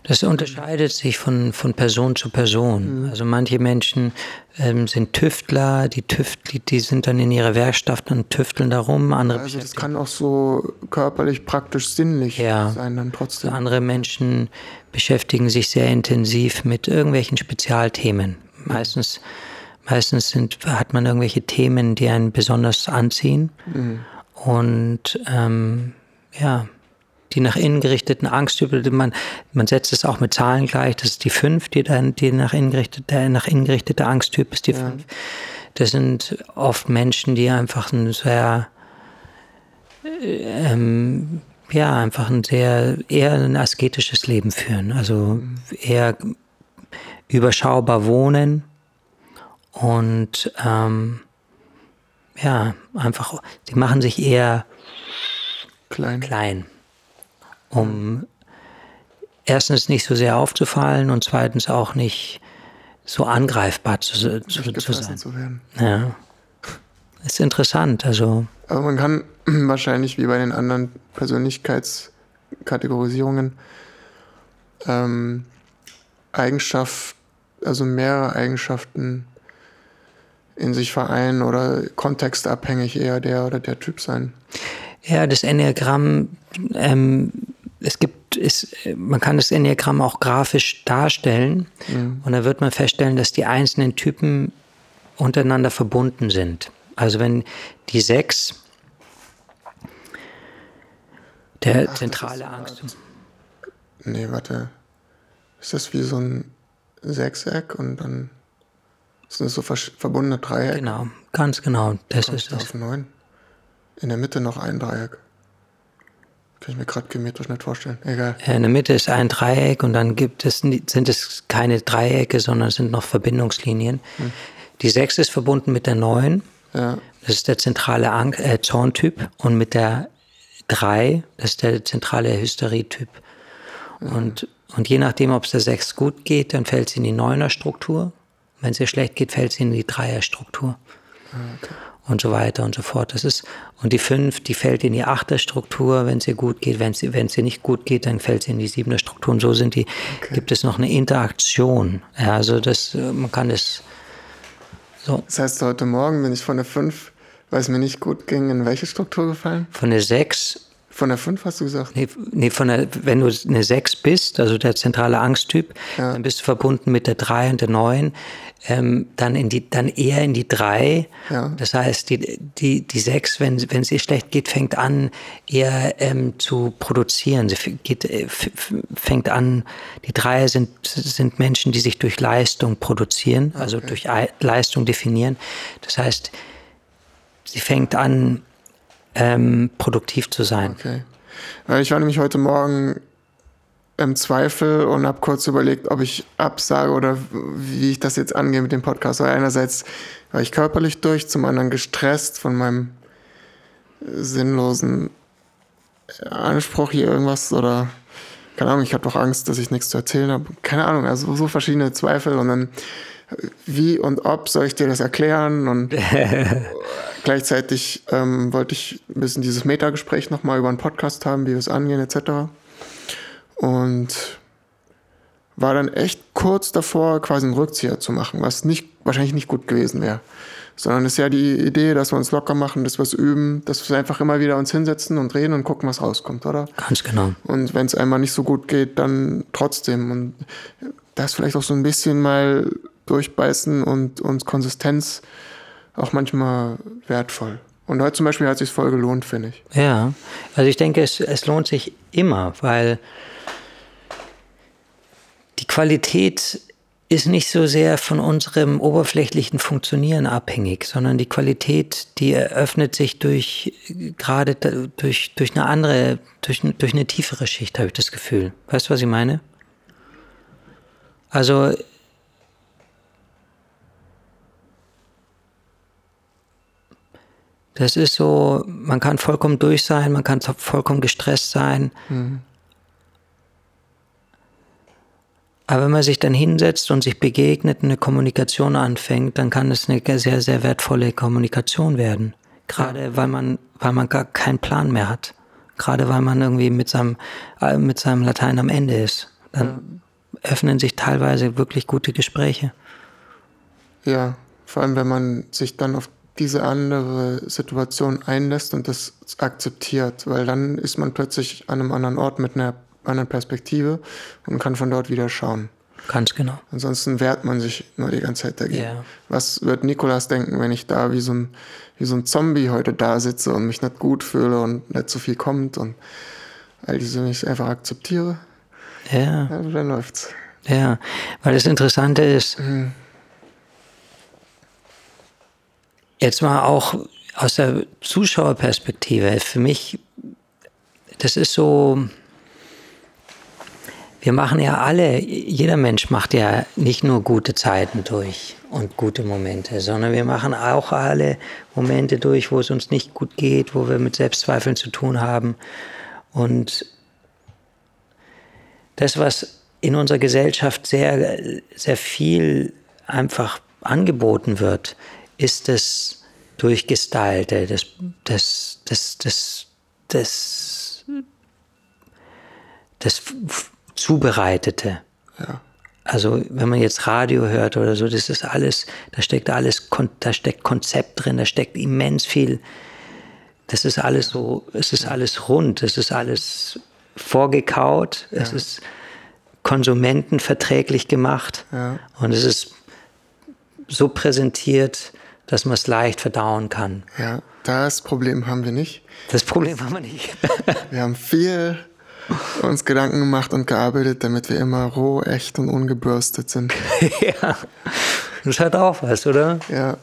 das unterscheidet sich von, von Person zu Person. Mhm. Also manche Menschen ähm, sind Tüftler, die, Tüftler, die sind dann in ihrer Werkstatt und tüfteln darum. Andere also das kann auch so körperlich praktisch sinnlich ja. sein dann trotzdem. Andere Menschen beschäftigen sich sehr intensiv mit irgendwelchen Spezialthemen. Meistens, meistens sind, hat man irgendwelche Themen, die einen besonders anziehen. Mhm. Und ähm, ja, die nach innen gerichteten Angsttypen, man, man setzt es auch mit Zahlen gleich, das ist die 5, die dann die nach innen gerichtete, der nach innen gerichtete Angsttyp ist die 5. Ja. Das sind oft Menschen, die einfach ein sehr ähm, ja, einfach ein sehr, eher ein asketisches Leben führen. Also eher überschaubar wohnen und ähm, ja, einfach, die machen sich eher klein. klein um erstens nicht so sehr aufzufallen und zweitens auch nicht so angreifbar zu, zu, zu sein. Zu. Ja. Ist interessant. Also. Aber man kann wahrscheinlich wie bei den anderen Persönlichkeits- Kategorisierungen ähm, Eigenschaft, also mehrere Eigenschaften in sich vereinen oder kontextabhängig eher der oder der Typ sein. Ja, das Enneagramm, ähm, es gibt, ist, man kann das Enneagramm auch grafisch darstellen mhm. und da wird man feststellen, dass die einzelnen Typen untereinander verbunden sind. Also wenn die sechs der Ach, zentrale Angst. Nee, warte. Ist das wie so ein Sechseck und dann sind es so verbundene Dreiecke? Genau, ganz genau. Das ist das. Auf neun. In der Mitte noch ein Dreieck. Kann ich mir gerade geometrisch nicht vorstellen. Egal. In der Mitte ist ein Dreieck und dann gibt es, sind es keine Dreiecke, sondern sind noch Verbindungslinien. Hm. Die sechs ist verbunden mit der neun. Ja. Das ist der zentrale Ang äh, Zorntyp. Und mit der drei, das ist der zentrale Hysterietyp. Mhm. Und, und je nachdem, ob es der sechs gut geht, dann fällt sie in die neuner Struktur. Wenn es ihr schlecht geht, fällt sie in die Dreier-Struktur. Ah, okay. Und so weiter und so fort. Das ist, und die fünf, die fällt in die Achter-Struktur, wenn es ihr gut geht. Wenn es wenn ihr nicht gut geht, dann fällt sie in die siebener Struktur. Und so sind die, okay. gibt es noch eine Interaktion. Ja, also das, man kann das, so. Das heißt, heute Morgen bin ich von der 5, weil es mir nicht gut ging, in welche Struktur gefallen? Von der 6 von der 5 hast du gesagt? Nee, nee, von der, wenn du eine 6 bist, also der zentrale Angsttyp, ja. dann bist du verbunden mit der 3 und der 9, ähm, dann, in die, dann eher in die 3. Ja. Das heißt, die, die, die 6, wenn, es ihr schlecht geht, fängt an, eher ähm, zu produzieren. Sie geht, äh, fängt an, die 3 sind, sind Menschen, die sich durch Leistung produzieren, also okay. durch Leistung definieren. Das heißt, sie fängt an, ähm, produktiv zu sein. Okay. Weil ich war nämlich heute Morgen im Zweifel und habe kurz überlegt, ob ich absage oder wie ich das jetzt angehe mit dem Podcast. Weil einerseits war ich körperlich durch, zum anderen gestresst von meinem sinnlosen Anspruch hier irgendwas oder keine Ahnung, ich habe doch Angst, dass ich nichts zu erzählen habe. Keine Ahnung, also so verschiedene Zweifel und dann wie und ob soll ich dir das erklären und Gleichzeitig ähm, wollte ich ein bisschen dieses Metagespräch nochmal über einen Podcast haben, wie wir es angehen, etc. Und war dann echt kurz davor, quasi einen Rückzieher zu machen, was nicht, wahrscheinlich nicht gut gewesen wäre. Sondern es ist ja die Idee, dass wir uns locker machen, dass wir es üben, dass wir einfach immer wieder uns hinsetzen und reden und gucken, was rauskommt, oder? Ganz genau. Und wenn es einmal nicht so gut geht, dann trotzdem. Und das vielleicht auch so ein bisschen mal durchbeißen und uns Konsistenz auch manchmal wertvoll. Und heute zum Beispiel hat es sich voll gelohnt, finde ich. Ja, also ich denke, es, es lohnt sich immer, weil die Qualität ist nicht so sehr von unserem oberflächlichen Funktionieren abhängig, sondern die Qualität, die eröffnet sich durch gerade durch, durch eine andere, durch, durch eine tiefere Schicht, habe ich das Gefühl. Weißt du, was ich meine? Also Das ist so, man kann vollkommen durch sein, man kann vollkommen gestresst sein. Mhm. Aber wenn man sich dann hinsetzt und sich begegnet und eine Kommunikation anfängt, dann kann es eine sehr, sehr wertvolle Kommunikation werden. Gerade weil man, weil man gar keinen Plan mehr hat. Gerade weil man irgendwie mit seinem, äh, mit seinem Latein am Ende ist. Dann ja. öffnen sich teilweise wirklich gute Gespräche. Ja, vor allem wenn man sich dann auf diese andere Situation einlässt und das akzeptiert, weil dann ist man plötzlich an einem anderen Ort mit einer anderen Perspektive und kann von dort wieder schauen. Ganz genau. Ansonsten wehrt man sich nur die ganze Zeit dagegen. Yeah. Was wird Nikolas denken, wenn ich da wie so, ein, wie so ein Zombie heute da sitze und mich nicht gut fühle und nicht so viel kommt und all diese mich einfach akzeptiere? Ja. ja dann läuft's. Ja, weil das Interessante ist, mhm Jetzt mal auch aus der Zuschauerperspektive. Für mich, das ist so, wir machen ja alle, jeder Mensch macht ja nicht nur gute Zeiten durch und gute Momente, sondern wir machen auch alle Momente durch, wo es uns nicht gut geht, wo wir mit Selbstzweifeln zu tun haben. Und das, was in unserer Gesellschaft sehr, sehr viel einfach angeboten wird, ist das Durchgestylte, das, das, das, das, das das Zubereitete. Ja. Also wenn man jetzt Radio hört oder so, das ist alles, da steckt alles, da steckt Konzept drin, da steckt immens viel. Das ist alles so, es ist alles rund, es ist alles vorgekaut, ja. es ist konsumentenverträglich gemacht ja. und es ist so präsentiert, dass man es leicht verdauen kann. Ja, das Problem haben wir nicht. Das Problem haben wir nicht. wir haben viel uns Gedanken gemacht und gearbeitet, damit wir immer roh, echt und ungebürstet sind. ja, das hat auch was, oder? Ja.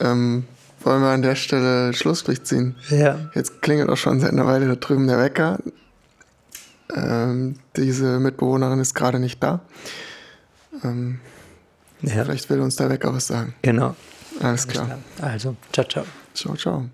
Ähm, wollen wir an der Stelle Schlussstrich ziehen? Ja. Jetzt klingelt auch schon seit einer Weile da drüben der Wecker. Ähm, diese Mitbewohnerin ist gerade nicht da. Ähm, ja. Vielleicht will uns der Wecker was sagen. Genau. Alles klar. Also, ciao, ciao. Ciao, ciao.